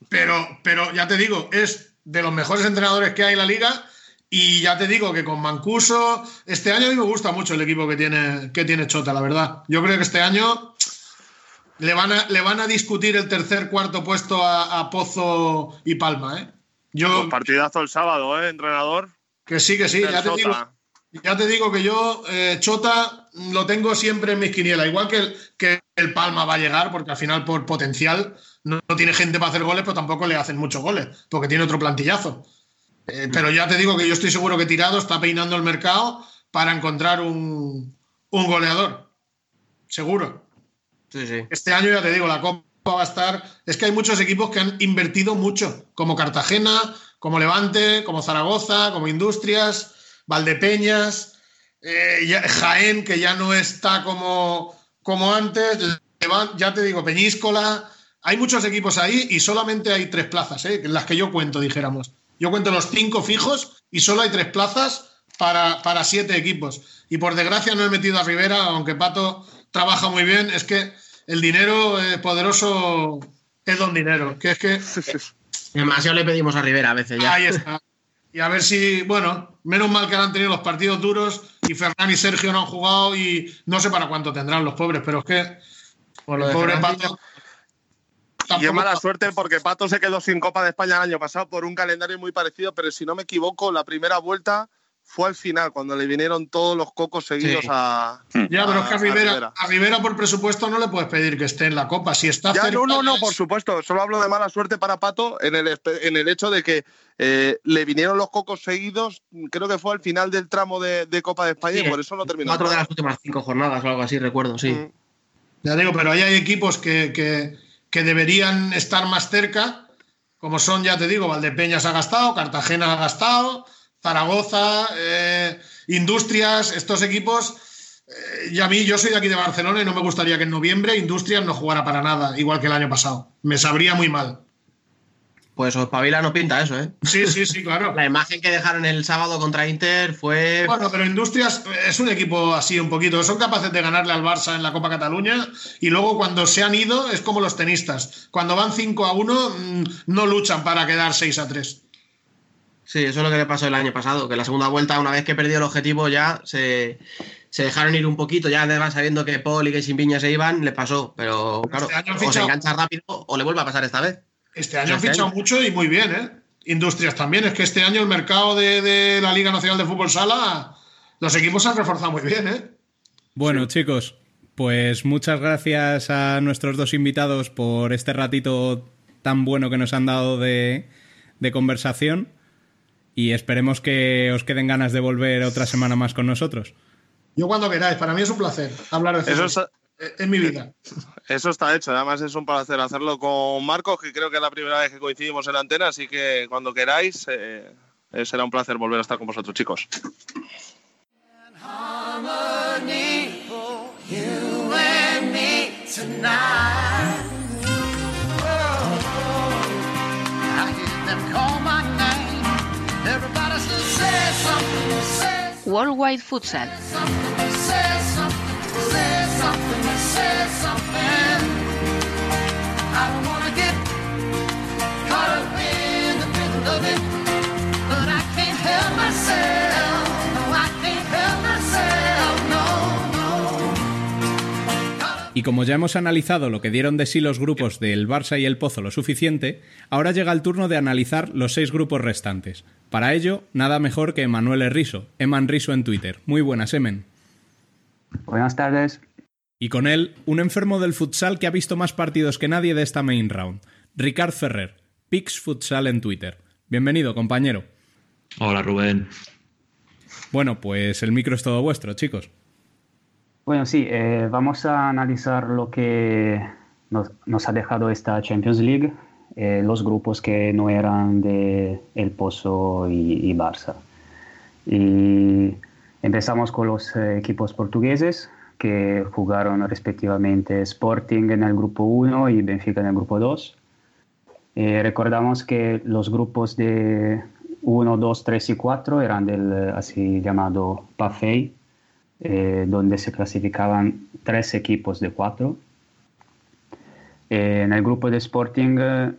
Pero, pero ya te digo, es de los mejores entrenadores que hay en la liga. Y ya te digo que con Mancuso, este año a mí me gusta mucho el equipo que tiene, que tiene Chota, la verdad. Yo creo que este año le van a, le van a discutir el tercer, cuarto puesto a, a Pozo y Palma, ¿eh? Yo, partidazo el sábado, ¿eh, entrenador? Que sí, que sí, ya te, digo, ya te, digo, que yo, eh, Chota, lo tengo siempre en mis quinielas. Igual que el, que el Palma va a llegar, porque al final, por potencial, no, tiene gente para hacer goles, pero tampoco le hacen muchos goles, porque tiene otro plantillazo. Eh, pero ya te digo que yo estoy seguro que Tirado está peinando el mercado para encontrar un, un goleador. Seguro. Sí, sí. Este año, ya te digo, la Copa va a estar. Es que hay muchos equipos que han invertido mucho, como Cartagena, como Levante, como Zaragoza, como Industrias, Valdepeñas, eh, Jaén, que ya no está como, como antes, ya te digo, Peñíscola. Hay muchos equipos ahí y solamente hay tres plazas, ¿eh? las que yo cuento, dijéramos. Yo cuento los cinco fijos y solo hay tres plazas para, para siete equipos. Y por desgracia no he metido a Rivera, aunque Pato trabaja muy bien. Es que el dinero eh, poderoso es don dinero. Que es que Demasiado le pedimos a Rivera a veces ya. ahí está. Y a ver si, bueno, menos mal que han tenido los partidos duros y Ferran y Sergio no han jugado y no sé para cuánto tendrán los pobres, pero es que Por lo el de pobre Pato. Y es mala suerte porque Pato se quedó sin Copa de España el año pasado por un calendario muy parecido, pero si no me equivoco, la primera vuelta fue al final, cuando le vinieron todos los cocos seguidos Sí. a. Ya, pero es que a a Rivera, a Rivera por presupuesto no le puedes pedir que esté en la Copa. Si está Ya, cerca, no, no, no, por supuesto. Solo hablo de mala suerte para Pato en el, en el hecho de que eh, le vinieron los cocos seguidos, creo que fue al final del tramo de, de Copa de España Sí, y por eso no terminó. Cuatro de las últimas cinco jornadas o algo así, recuerdo, sí. Mm. Ya digo, pero ahí hay equipos que, que- que deberían estar más cerca, como son, ya te digo, Valdepeñas ha gastado, Cartagena ha gastado, Zaragoza, eh, Industrias, estos equipos. eh, y a mí, yo soy de aquí de Barcelona y no me gustaría que en noviembre Industrias no jugara para nada, igual que el año pasado. Me sabría muy mal. Pues Pavila no pinta eso, ¿eh? Sí, sí, sí, claro. La imagen que dejaron el sábado contra Inter fue. Bueno, pero Industrias es un equipo así un poquito. Son capaces de ganarle al Barça en la Copa Cataluña y luego cuando se han ido es como los tenistas. Cuando van 5 a 1 mm, no luchan para quedar 6 a 3. Sí, eso es lo que le pasó el año pasado, que la segunda vuelta, una vez que perdió el objetivo, ya se, se dejaron ir un poquito, ya además sabiendo que Paul y que Simpiña se iban, le pasó. Pero claro, Este año han o se fichado- engancha rápido o le vuelve a pasar esta vez. Este año han Este fichado año. mucho y muy bien, ¿eh? Industrias también. Es que este año el mercado de, de la Liga Nacional de Fútbol Sala, los equipos se han reforzado muy bien, ¿eh? Bueno, chicos, pues muchas gracias a nuestros dos invitados por este ratito tan bueno que nos han dado de, de conversación y esperemos que os queden ganas de volver otra semana más con nosotros. Yo cuando queráis, para mí es un placer hablar de Eso está, Eh, Es mi vida. eso está hecho. Además, es un placer hacerlo con Marcos, que creo que es la primera vez que coincidimos en la antena. Así que cuando queráis, eh, eh, será un placer volver a estar con vosotros, chicos. harmony, you and me tonight. Middle of it, but I can't help myself. Y como ya hemos analizado lo que dieron de sí los grupos del Barça y el Pozo lo suficiente, ahora llega el turno de analizar los seis grupos restantes. Para ello, nada mejor que Emanuel Erriso, Eman Riso en Twitter. Muy buenas, Emen. Buenas tardes. Y con él, un enfermo del futsal que ha visto más partidos que nadie de esta main round. Ricard Ferrer, Pix Futsal en Twitter. Bienvenido, compañero. Hola Rubén. Bueno, pues el micro es todo vuestro, chicos. Bueno, sí, eh, vamos a analizar lo que nos, ha dejado esta Champions League, eh, los grupos que no eran de El Pozo y, Barça. Y empezamos con los eh, equipos portugueses que jugaron respectivamente Sporting en el grupo 1 y Benfica en el grupo 2. Eh, recordamos que los grupos de 1, 2, 3 y 4 eran del así llamado PAFEI, eh, donde se clasificaban tres equipos de cuatro. Eh, en el grupo de Sporting, eh,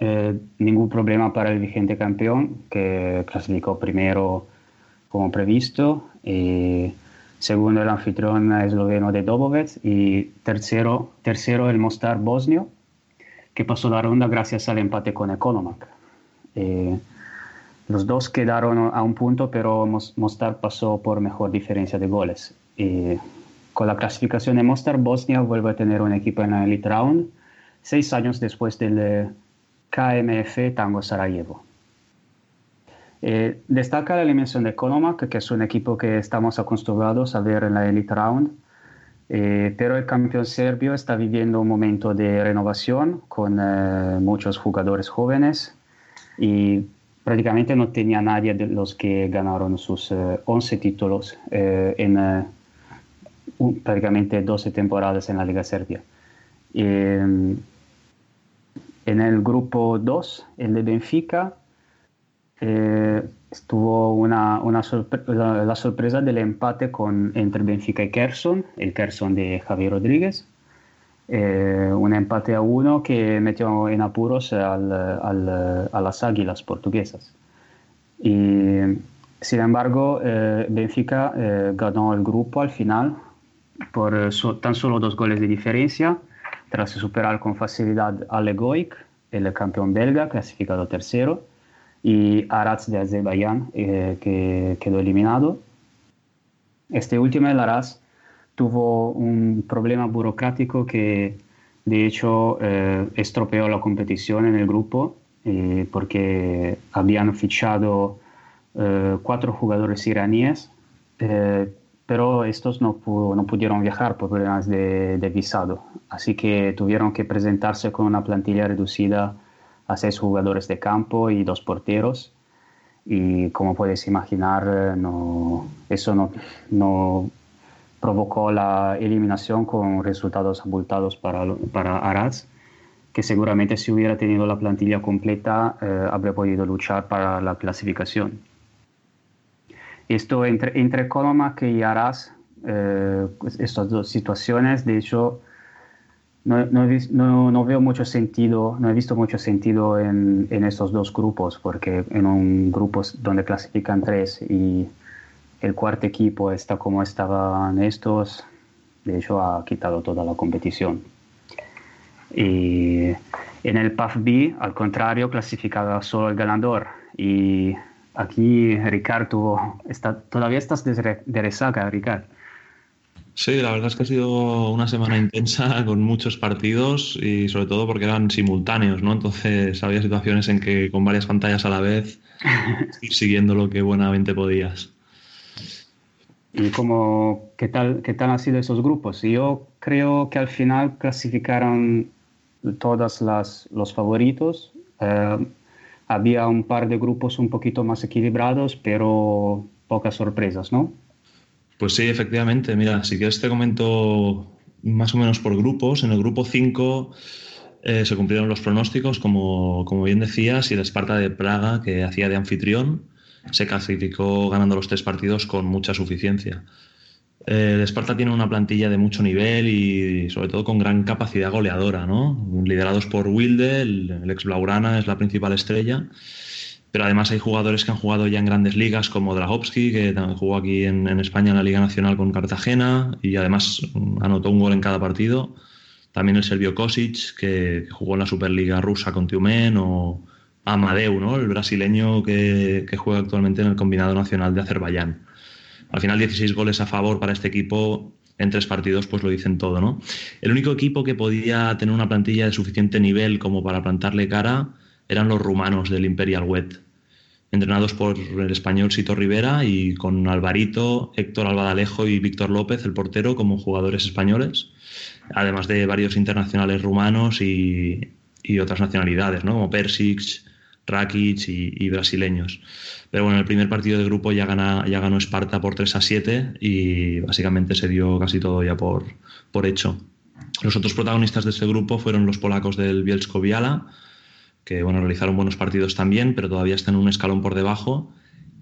eh, ningún problema para el vigente campeón, que clasificó primero como previsto. segundo, el anfitrión esloveno de Dobovec. Y tercero, tercero el Mostar bosnio, que pasó la ronda gracias al empate con Economac. Eh, los dos quedaron a un punto, pero Mos- Mostar pasó por mejor diferencia de goles. Y con la clasificación de Mostar, Bosnia vuelve a tener un equipo en la Elite Round, seis años después del eh, KMF Tango Sarajevo. Eh, destaca la eliminación de Konomak, que es un equipo que estamos acostumbrados a ver en la Elite Round. Eh, pero el campeón serbio está viviendo un momento de renovación con muchos jugadores jóvenes y prácticamente no tenía nadie de los que ganaron sus 11 títulos en un- prácticamente 12 temporadas en la Liga Serbia. Eh, en el grupo 2, el de Benfica, eh, estuvo una, una sorpre- la, la sorpresa del empate con, entre Benfica y Kerson, el Kerson de Javier Rodríguez. Eh, un empate a uno que metió en apuros al- al- a las águilas portuguesas. Y, sin embargo, eh, Benfica eh, ganó el grupo al final por tan solo dos goles de diferencia, tras superar con facilidad a Legoic, el campeón belga, clasificado tercero, y Araz de Azerbaiyán, que quedó eliminado. Este último, el Araz, tuvo un problema burocrático que de hecho eh, estropeó la competición en el grupo eh, porque habían fichado eh, cuatro jugadores iraníes, eh, pero estos no, pu- no pudieron viajar por problemas de, de visado, así que tuvieron que presentarse con una plantilla reducida a seis jugadores de campo y dos porteros. Y como puedes imaginar, eh, no, eso no, no provocó la eliminación con resultados abultados para, para Araz, que seguramente si hubiera tenido la plantilla completa eh, habría podido luchar para la clasificación. Esto entre, entre Colomac y Araz, eh, pues estas dos situaciones, de hecho, no, no no- no veo mucho sentido, no he visto mucho sentido en, en estos dos grupos, porque en un grupo donde clasifican tres y el cuarto equipo está como estaban estos, de hecho ha quitado toda la competición. Y en el PAF B, al contrario, clasificaba solo el ganador. Y aquí Ricard tuvo, está, todavía estás de, de resaca, Ricard. Sí, la verdad es que ha sido una semana intensa con muchos partidos y sobre todo porque eran simultáneos, ¿no? Entonces había situaciones en que con varias pantallas a la vez ir siguiendo lo que buenamente podías. ¿Y cómo, qué, tal, qué tal han sido esos grupos? Yo creo que al final clasificaron todos las, los favoritos. Eh, había un par de grupos un poquito más equilibrados, pero pocas sorpresas, ¿no? Pues sí, efectivamente. Mira, si quieres te comento más o menos por grupos. En el grupo 5 eh, se cumplieron los pronósticos, como, como bien decías, y el Esparta de Praga, que hacía de anfitrión, se clasificó ganando los tres partidos con mucha suficiencia. Eh, el Esparta tiene una plantilla de mucho nivel y sobre todo con gran capacidad goleadora, ¿no? Liderados por Wilde, el, ex Blaugrana es la principal estrella, pero además hay jugadores que han jugado ya en grandes ligas como Drahovski, que jugó aquí en, España en la Liga Nacional con Cartagena y además anotó un gol en cada partido. También el serbio Kosic, que jugó en la Superliga rusa con Tiumen, o Amadeu, ¿no? el brasileño que, juega actualmente en el combinado nacional de Azerbaiyán. Al final 16 goles a favor para este equipo en tres partidos pues lo dicen todo, ¿no? El único equipo que podía tener una plantilla de suficiente nivel como para plantarle cara eran los rumanos del Imperial Wet, entrenados por el español Sito Rivera y con Alvarito, Héctor Albadalejo y Víctor López, el portero, como jugadores españoles, además de varios internacionales rumanos y, y otras nacionalidades, ¿no? Como Persic, Rakic y, brasileños. Pero bueno, en el primer partido de grupo ya, gana, ya ganó Esparta por 3 a 7 y básicamente se dio casi todo ya por, por hecho. Los otros protagonistas de este grupo fueron los polacos del Bielsko Biala, que bueno, realizaron buenos partidos también, pero todavía están un escalón por debajo,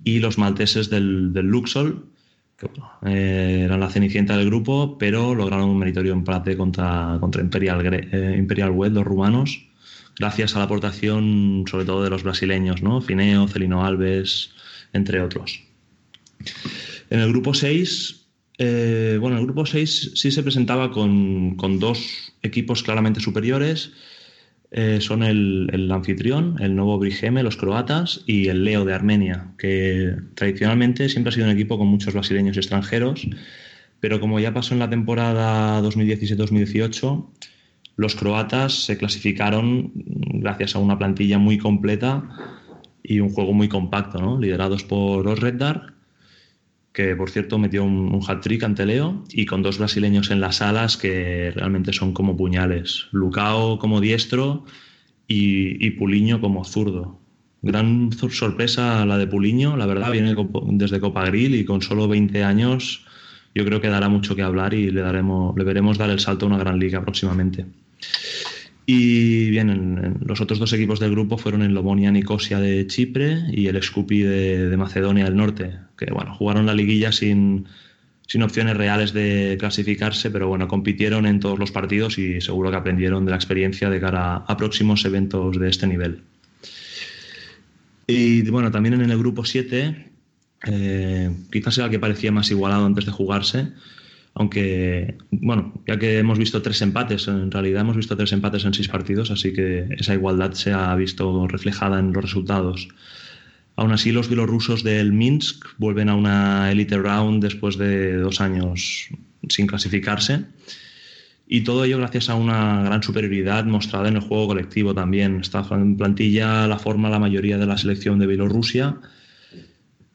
y los malteses del, Luxol, que eh, eran la cenicienta del grupo, pero lograron un meritorio empate contra, contra Imperial, eh, Imperial Wed, los rumanos, gracias a la aportación sobre todo de los brasileños, ¿no? Fineo, Celino Alves, entre otros. En el grupo 6, eh, bueno, el grupo 6 sí se presentaba con, con dos equipos claramente superiores. Eh, son el, el anfitrión, el Nuevo Brigeme, los croatas, y el Leo de Armenia, que tradicionalmente siempre ha sido un equipo con muchos brasileños extranjeros, pero como ya pasó en la temporada 2017-2018, los croatas se clasificaron gracias a una plantilla muy completa y un juego muy compacto, liderados por Osredar, que por cierto metió un, un hat-trick ante Leo, y con dos brasileños en las alas que realmente son como puñales. Lucao como diestro y, y Puliño como zurdo. Gran sorpresa la de Puliño, la verdad, viene desde Copa Grill y con solo 20 años yo creo que dará mucho que hablar y le, daremos, le veremos dar el salto a una gran liga próximamente. Y bien, en- los otros dos equipos del grupo fueron el Lomonia Nicosia de Chipre y el Scupi de, Macedonia del Norte, que bueno, jugaron la liguilla sin, sin opciones reales de clasificarse, pero bueno, compitieron en todos los partidos y seguro que aprendieron de la experiencia de cara a, a próximos eventos de este nivel. Y bueno, también en el grupo 7, eh, quizás era el que parecía más igualado antes de jugarse, aunque, bueno, ya que hemos visto tres empates, en realidad hemos visto tres empates en seis partidos, así que esa igualdad se ha visto reflejada en los resultados. Aún así, los bielorrusos del Minsk vuelven a una Elite Round después de dos años sin clasificarse. Y todo ello gracias a una gran superioridad mostrada en el juego colectivo también. Esta plantilla la forma la mayoría de la selección de Bielorrusia.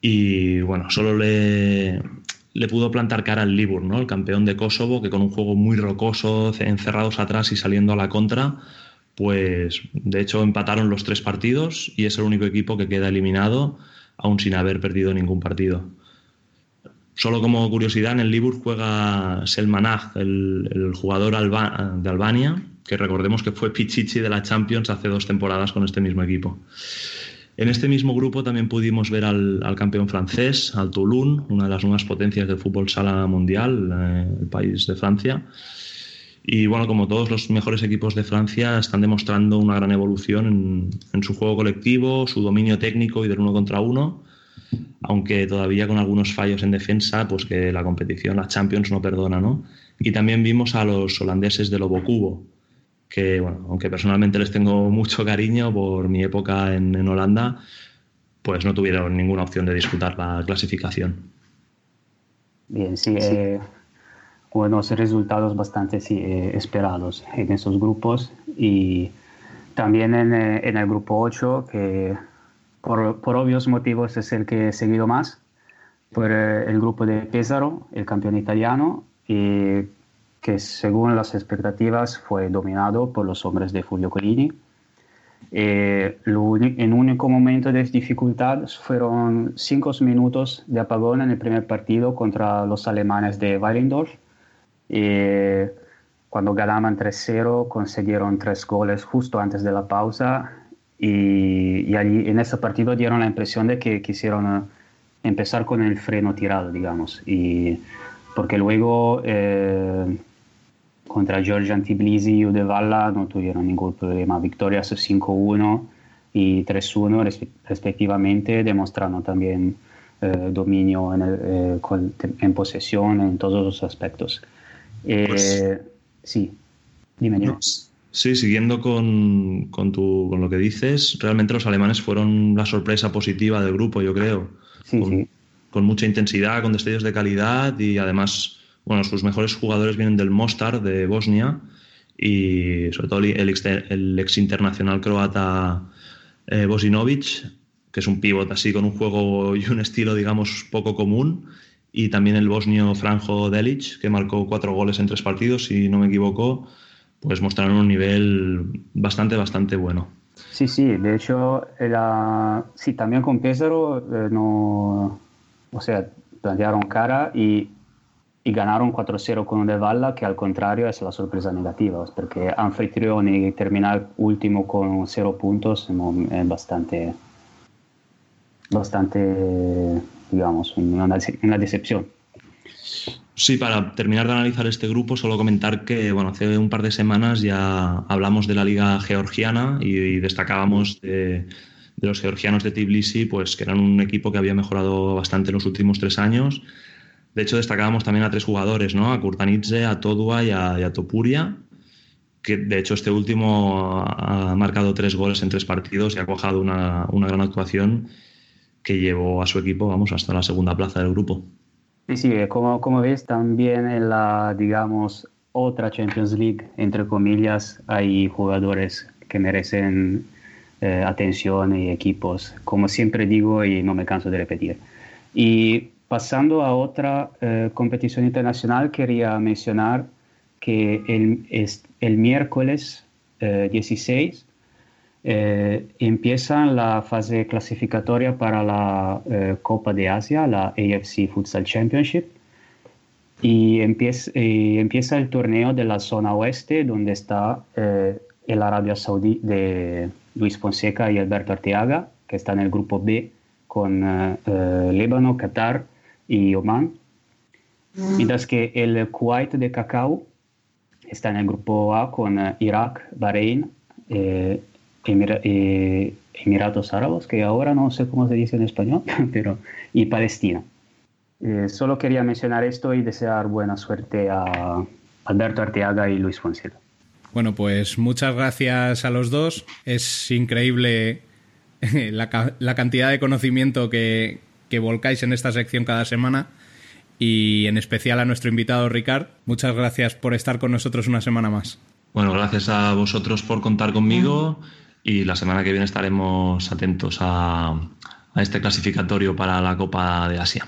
Y bueno, solo le, le pudo plantar cara al Libur, ¿no? el campeón de Kosovo, que con un juego muy rocoso, encerrados atrás y saliendo a la contra, pues de hecho empataron los tres partidos y es el único equipo que queda eliminado, aún sin haber perdido ningún partido. Solo como curiosidad, en el Libur juega Selmanaj, el, el jugador alba, de Albania, que recordemos que fue Pichichi de la Champions hace dos temporadas con este mismo equipo. En este mismo grupo también pudimos ver al, campeón francés, al Toulon, una de las nuevas potencias del fútbol sala mundial, eh, el país de Francia. Y bueno, como todos los mejores equipos de Francia, están demostrando una gran evolución en, en su juego colectivo, su dominio técnico y del uno contra uno aunque todavía con algunos fallos en defensa, pues que la competición, la Champions no perdona, ¿no? Y también vimos a los holandeses de Lobo Cubo, que, bueno, aunque personalmente les tengo mucho cariño por mi época en, en Holanda, pues no tuvieron ninguna opción de disputar la clasificación. Bien, sí, eh, buenos resultados bastante sí, eh, esperados en esos grupos y también en, eh, en el grupo 8, que por, por, obvios motivos es el que he seguido más, por eh, el grupo de Pesaro, el campeón italiano, y que según las expectativas fue dominado por los hombres de Fulvio Collini. Eh, en único momento de dificultad fueron cinco minutos de apagón en el primer partido contra los alemanes de Weilendorf. Eh, cuando ganaban 3-0 consiguieron tres goles justo antes de la pausa y, y, allí en ese partido dieron la impresión de que quisieron empezar con el freno tirado, digamos, y porque luego eh, contra Georgian Tbilisi y Udevalla no tuvieron ningún problema, victorias 5-1 y 3-1 respectivamente, demostrando también eh, dominio en, el, eh, con, en, posesión en todos los aspectos. Pues, sí, dime, dime. Sí, siguiendo con, con, tu, con, lo que dices, realmente los alemanes fueron la sorpresa positiva del grupo, yo creo. Sí, con, sí. con, mucha intensidad, con destellos de calidad y además, bueno, sus mejores jugadores vienen del Mostar de Bosnia y sobre todo el ex, el ex internacional croata eh, Bosinovic, que es un pívot así con un juego y un estilo, digamos, poco común. Y también el bosnio Franjo Delic, que marcó cuatro goles en tres partidos, si no me equivoco pues mostraron un nivel bastante, bastante bueno. Sí, sí, de hecho, sí, también con Pesaro eh, no, o sea, plantearon cara y, y ganaron 4-0 con De Valla, que al contrario es la sorpresa negativa, porque anfitrión y terminar último con 0 puntos es bastante, bastante, digamos, una, una decepción. Sí, para terminar de analizar este grupo, solo comentar que bueno, hace un par de semanas ya hablamos de la liga georgiana y, y destacábamos de, de, los georgianos de Tbilisi, pues que eran un equipo que había mejorado bastante en los últimos tres años. De hecho, destacábamos también a tres jugadores, ¿no? A Kurtanidze, a Todua y a, y a Topuria, que de hecho este último ha marcado tres goles en tres partidos y ha cojado una, una gran actuación que llevó a su equipo, vamos, hasta la segunda plaza del grupo. Sí, sí, como, como ves, también en la, digamos, otra Champions League, entre comillas, hay jugadores que merecen eh, atención y equipos, como siempre digo y no me canso de repetir. Y pasando a otra eh, competición internacional, quería mencionar que el, el miércoles eh, 16 eh, empieza la fase clasificatoria para la eh, Copa de Asia, la AFC Futsal Championship, y empieza, el torneo de la zona oeste, donde está eh, el Arabia Saudí de Luis Fonseca y Alberto Arteaga, que está en el grupo B con eh, eh, Líbano, Qatar y Oman. Mientras que el Kuwait de Cacao está en el grupo A con eh, Irak, Bahrein, eh, Emira- eh, Emiratos Árabes, que ahora no sé cómo se dice en español, pero, y Palestina. Eh, solo quería mencionar esto y desear buena suerte a Alberto Arteaga y Luis Fonseca. Bueno, pues muchas gracias a los dos. Es increíble la, ca- la cantidad de conocimiento que, que volcáis en esta sección cada semana. Y en especial a nuestro invitado Ricard. Muchas gracias por estar con nosotros una semana más. Bueno, gracias a vosotros por contar conmigo y la semana que viene estaremos atentos a, a este clasificatorio para la Copa de Asia.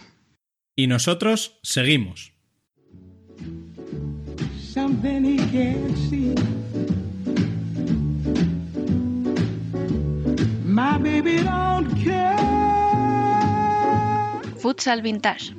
Y nosotros seguimos. something he can't see. My baby don't care. Futsal Vintage.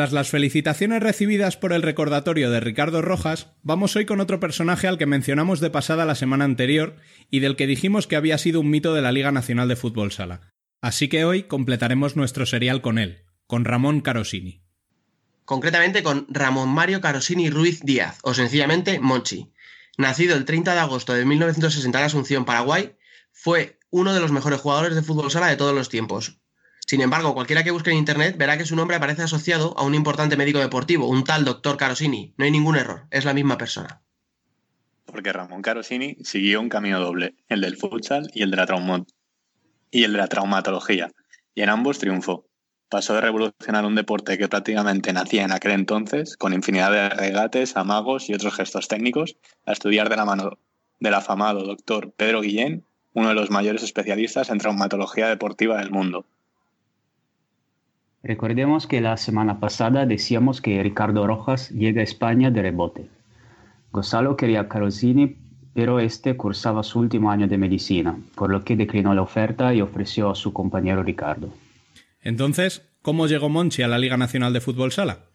Tras las felicitaciones recibidas por el recordatorio de Ricardo Rojas, vamos hoy con otro personaje al que mencionamos de pasada la semana anterior y del que dijimos que había sido un mito de la Liga Nacional de Fútbol Sala. Así que hoy completaremos nuestro serial con él, con Ramón Carosini. concretamente con Ramón Mario Carosini Ruiz Díaz, o sencillamente Monchi. Nacido el 30 de agosto de 1960 en Asunción, Paraguay, fue uno de los mejores jugadores de fútbol sala de todos los tiempos. Sin embargo, cualquiera que busque en internet verá que su nombre aparece asociado a un importante médico deportivo, un tal doctor Carosini. No hay ningún error, es la misma persona. Porque Ramón Carosini siguió un camino doble, el del futsal y el de la trauma- y el de la traumatología, y en ambos triunfó. Pasó de revolucionar un deporte que prácticamente nacía en aquel entonces, con infinidad de regates, amagos y otros gestos técnicos, a estudiar de la mano del afamado doctor Pedro Guillén, uno de los mayores especialistas en traumatología deportiva del mundo. Recordemos que la semana pasada decíamos que Ricardo Rojas llega a España de rebote. Gonzalo quería a Carosini, pero este cursaba su último año de medicina, por lo que declinó la oferta y ofreció a su compañero Ricardo. Entonces, ¿cómo llegó Monchi a la Liga Nacional de Fútbol Sala?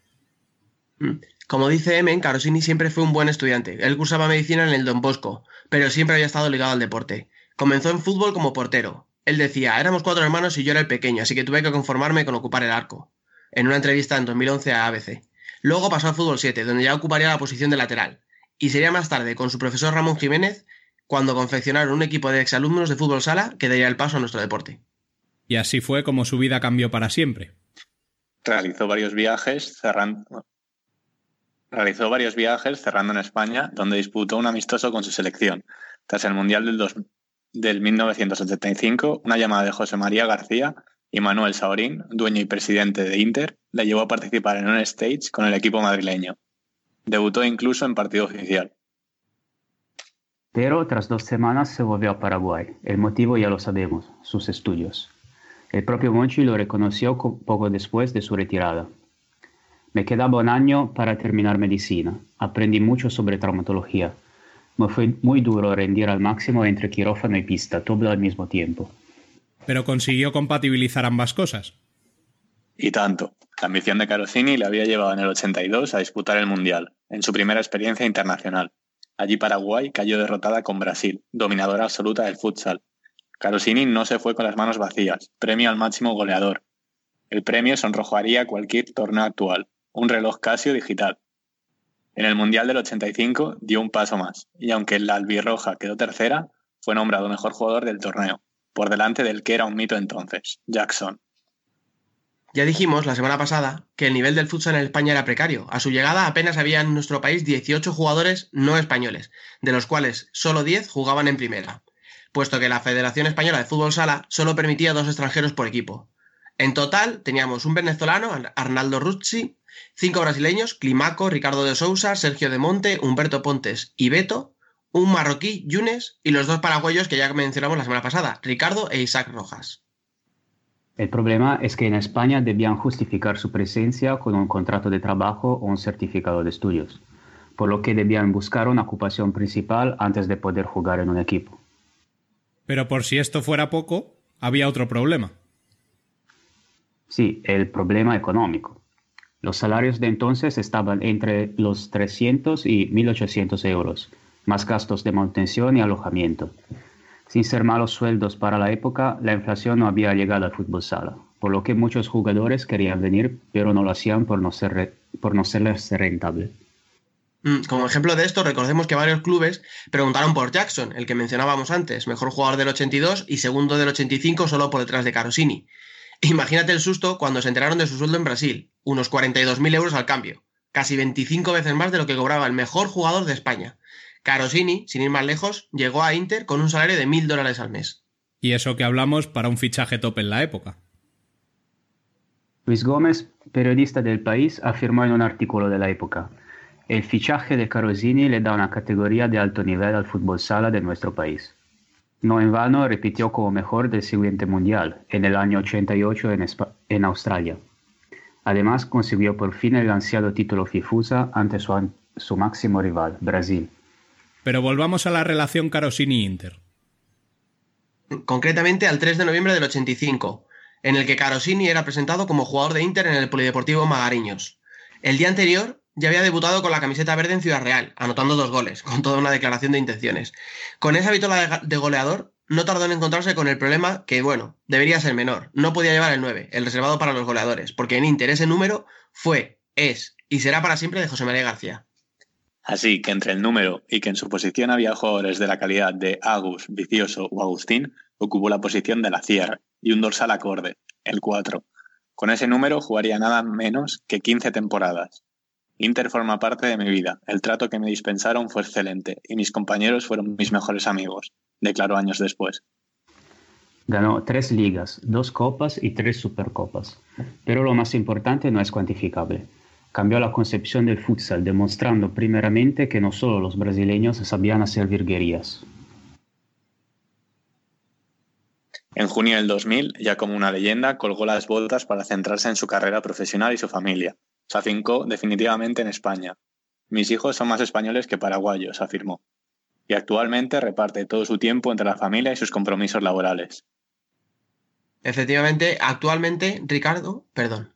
Como dice Emen, Carosini siempre fue un buen estudiante. Él cursaba medicina en el Don Bosco, pero siempre había estado ligado al deporte. Comenzó en fútbol como portero. Él decía, éramos cuatro hermanos y yo era el pequeño, así que tuve que conformarme con ocupar el arco. En una entrevista en 2011 a ABC. Luego pasó al fútbol 7, donde ya ocuparía la posición de lateral. Y sería más tarde, con su profesor Ramón Jiménez, cuando confeccionaron un equipo de exalumnos de fútbol sala que daría el paso a nuestro deporte. Y así fue como su vida cambió para siempre. Realizó varios viajes cerrando, realizó varios viajes cerrando en España, donde disputó un amistoso con su selección. Tras el Mundial del, dos- del 1975, una llamada de José María García y Manuel Saorín, dueño y presidente de Inter, le llevó a participar en un stage con el equipo madrileño. Debutó incluso en partido oficial. Pero tras dos semanas se volvió a Paraguay. El motivo ya lo sabemos, sus estudios. El propio Monchi lo reconoció co- poco después de su retirada. Me quedaba un año para terminar medicina. Aprendí mucho sobre traumatología. Me fue muy duro rendir al máximo entre quirófano y pista, todo al mismo tiempo. Pero consiguió compatibilizar ambas cosas. Y tanto. La ambición de Carosini le había llevado en el 82 a disputar el Mundial, en su primera experiencia internacional. Allí Paraguay cayó derrotada con Brasil, dominadora absoluta del futsal. Carosini no se fue con las manos vacías, premio al máximo goleador. El premio sonrojaría cualquier torneo actual, un reloj Casio digital. En el Mundial del 85 dio un paso más, y aunque la albirroja quedó tercera, fue nombrado mejor jugador del torneo, por delante del que era un mito entonces, Jackson. Ya dijimos la semana pasada que el nivel del futsal en España era precario. A su llegada apenas había en nuestro país 18 jugadores no españoles, de los cuales solo 10 jugaban en primera. puesto que la Federación Española de Fútbol Sala solo permitía dos extranjeros por equipo. En total teníamos un venezolano, Arnaldo Rucci, cinco brasileños, Climaco, Ricardo de Sousa, Sergio de Monte, Humberto Pontes y Beto, un marroquí, Yunes, y los dos paraguayos que ya mencionamos la semana pasada, Ricardo e Isaac Rojas. El problema es que en España debían justificar su presencia con un contrato de trabajo o un certificado de estudios, por lo que debían buscar una ocupación principal antes de poder jugar en un equipo. Pero por si esto fuera poco, había otro problema. Sí, el problema económico. Los salarios de entonces estaban entre los 300 y 1.800 euros, más gastos de manutención y alojamiento. Sin ser malos sueldos para la época, la inflación no había llegado al fútbol sala, por lo que muchos jugadores querían venir, pero no lo hacían por no, ser por no serles rentable. Mm, como ejemplo de esto, recordemos que varios clubes preguntaron por Jackson, el que mencionábamos antes, mejor jugador del 82 y segundo del 85 solo por detrás de Carosini. Imagínate el susto cuando se enteraron de su sueldo en Brasil, unos 42.000 euros al cambio, casi 25 veces más de lo que cobraba el mejor jugador de España. Carosini, sin ir más lejos, llegó a Inter con un salario de 1.000 dólares al mes. Y eso que hablamos para un fichaje top en la época. Luis Gómez, periodista del país, afirmó en un artículo de la época, el fichaje de Carosini le da una categoría de alto nivel al fútbol sala de nuestro país. No en vano repitió como mejor del siguiente mundial, en el año 88 en, en Australia. Además, consiguió por fin el ansiado título FIFUSA ante su, su máximo rival, Brasil. Pero volvamos a la relación Carosini-Inter. Concretamente al 3 de noviembre del 85, en el que Carosini era presentado como jugador de Inter en el Polideportivo Magariños. El día anterior, ya había debutado con la camiseta verde en Ciudad Real, anotando dos goles, con toda una declaración de intenciones. Con esa vitola de goleador, no tardó en encontrarse con el problema que, bueno, debería ser menor. No podía llevar el 9, el reservado para los goleadores, porque en Inter ese número fue, es y será para siempre de José María García. Así que entre el número y que en su posición había jugadores de la calidad de Agus, Vicioso o Agustín, ocupó la posición de la Sierra y un dorsal acorde, el 4. Con ese número jugaría nada menos que 15 temporadas. Inter forma parte de mi vida. El trato que me dispensaron fue excelente y mis compañeros fueron mis mejores amigos, declaró años después. Ganó tres ligas, dos copas y tres supercopas. Pero lo más importante no es cuantificable. Cambió la concepción del futsal, demostrando primeramente que no solo los brasileños sabían hacer virguerías. En junio del 2000, ya como una leyenda, colgó las botas para centrarse en su carrera profesional y su familia. Se afincó definitivamente en España. Mis hijos son más españoles que paraguayos, afirmó. Y actualmente reparte todo su tiempo entre la familia y sus compromisos laborales. Efectivamente, actualmente, Ricardo, perdón.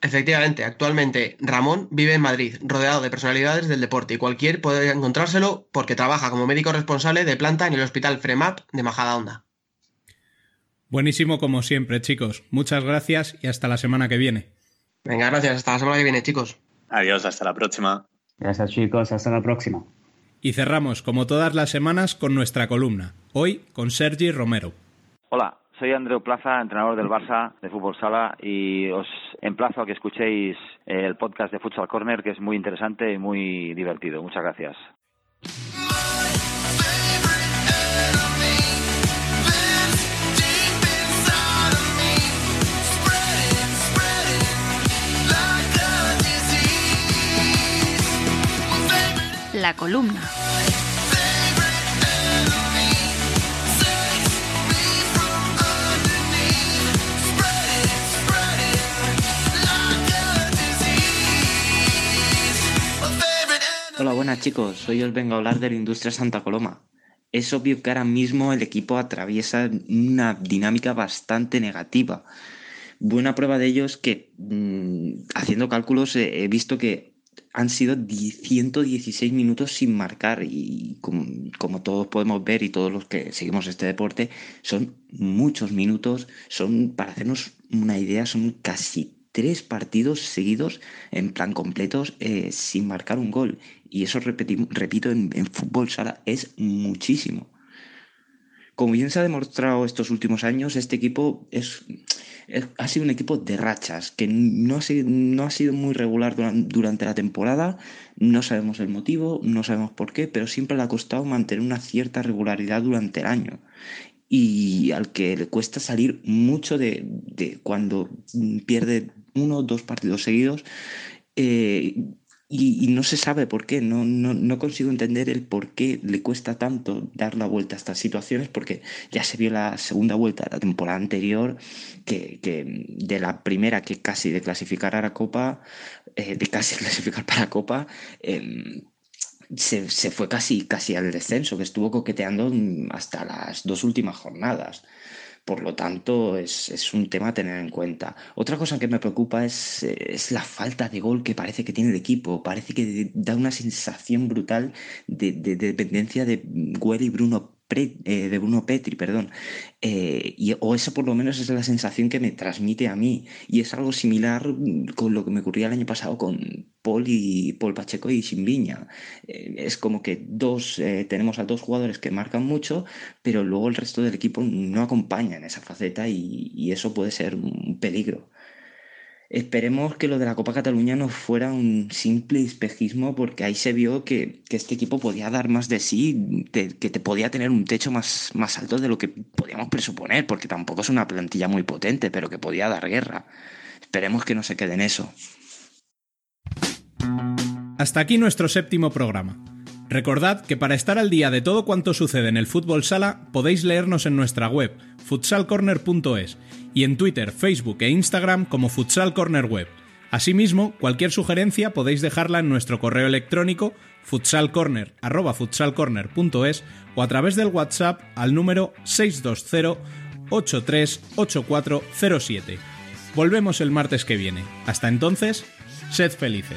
Efectivamente, actualmente Ramón vive en Madrid, rodeado de personalidades del deporte y cualquier puede encontrárselo porque trabaja como médico responsable de planta en el Hospital FREMAP de Majadahonda. Buenísimo como siempre, chicos. Muchas gracias y hasta la semana que viene. Venga, gracias. Hasta la semana que viene, chicos. Adiós, hasta la próxima. Gracias, chicos. Hasta la próxima. Y cerramos, como todas las semanas, con nuestra columna. Hoy con Sergi Romero. Hola, soy Andreu Plaza, entrenador del Barça de Fútbol Sala, y os emplazo a que escuchéis el podcast de Futsal Corner, que es muy interesante y muy divertido. Muchas gracias. La columna. Hola, buenas chicos. Hoy os vengo a hablar de la industria Santa Coloma. Es obvio que ahora mismo el equipo atraviesa una dinámica bastante negativa. Buena prueba de ello es que, mm, haciendo cálculos, he visto que han sido 116 minutos sin marcar y como, todos podemos ver y todos los que seguimos este deporte, son muchos minutos, son, para hacernos una idea, son casi tres partidos seguidos en plan completos eh, sin marcar un gol. Y eso, repito, en, en fútbol sala es muchísimo. Como bien se ha demostrado estos últimos años, este equipo es, ha sido un equipo de rachas, que no ha sido, no ha sido muy regular durante la temporada, no sabemos el motivo, no sabemos por qué, pero siempre le ha costado mantener una cierta regularidad durante el año y al que le cuesta salir mucho de, de cuando pierde uno o dos partidos seguidos. Eh, y, no se sabe por qué, no, no, no, consigo entender el por qué le cuesta tanto dar la vuelta a estas situaciones, porque ya se vio la segunda vuelta de la temporada anterior, que, que de la primera que casi de clasificar a la Copa, eh, de casi clasificar para la Copa, eh, se, se, fue casi, casi al descenso, que estuvo coqueteando hasta las dos últimas jornadas. Por lo tanto, es, es, un tema a tener en cuenta. Otra cosa que me preocupa es, es, la falta de gol que parece que tiene el equipo. Parece que da una sensación brutal de, de, de dependencia de Güell y Bruno eh, de Bruno Petri, perdón. Eh, y, o esa por lo menos es la sensación que me transmite a mí. Y es algo similar con lo que me ocurría el año pasado con Paul y Paul Pacheco y Simbiña. Eh, es como que dos, tenemos a dos jugadores que marcan mucho, pero luego el resto del equipo no acompaña en esa faceta y eso puede ser un peligro. Esperemos que lo de la Copa Cataluña no fuera un simple espejismo, porque ahí se vio que, este equipo podía dar más de sí, que te podía tener un techo más, más alto de lo que podíamos presuponer, porque tampoco es una plantilla muy potente, pero que podía dar guerra. Esperemos que no se quede en eso. Hasta aquí nuestro séptimo programa. Recordad que para estar al día de todo cuanto sucede en el fútbol sala podéis leernos en nuestra web futsalcorner.es y en Twitter, Facebook e Instagram como Futsal Corner Web. Asimismo, cualquier sugerencia podéis dejarla en nuestro correo electrónico futsalcorner@futsalcorner.es o a través del WhatsApp al número 620 838407. Volvemos el martes que viene. Hasta entonces, sed felices.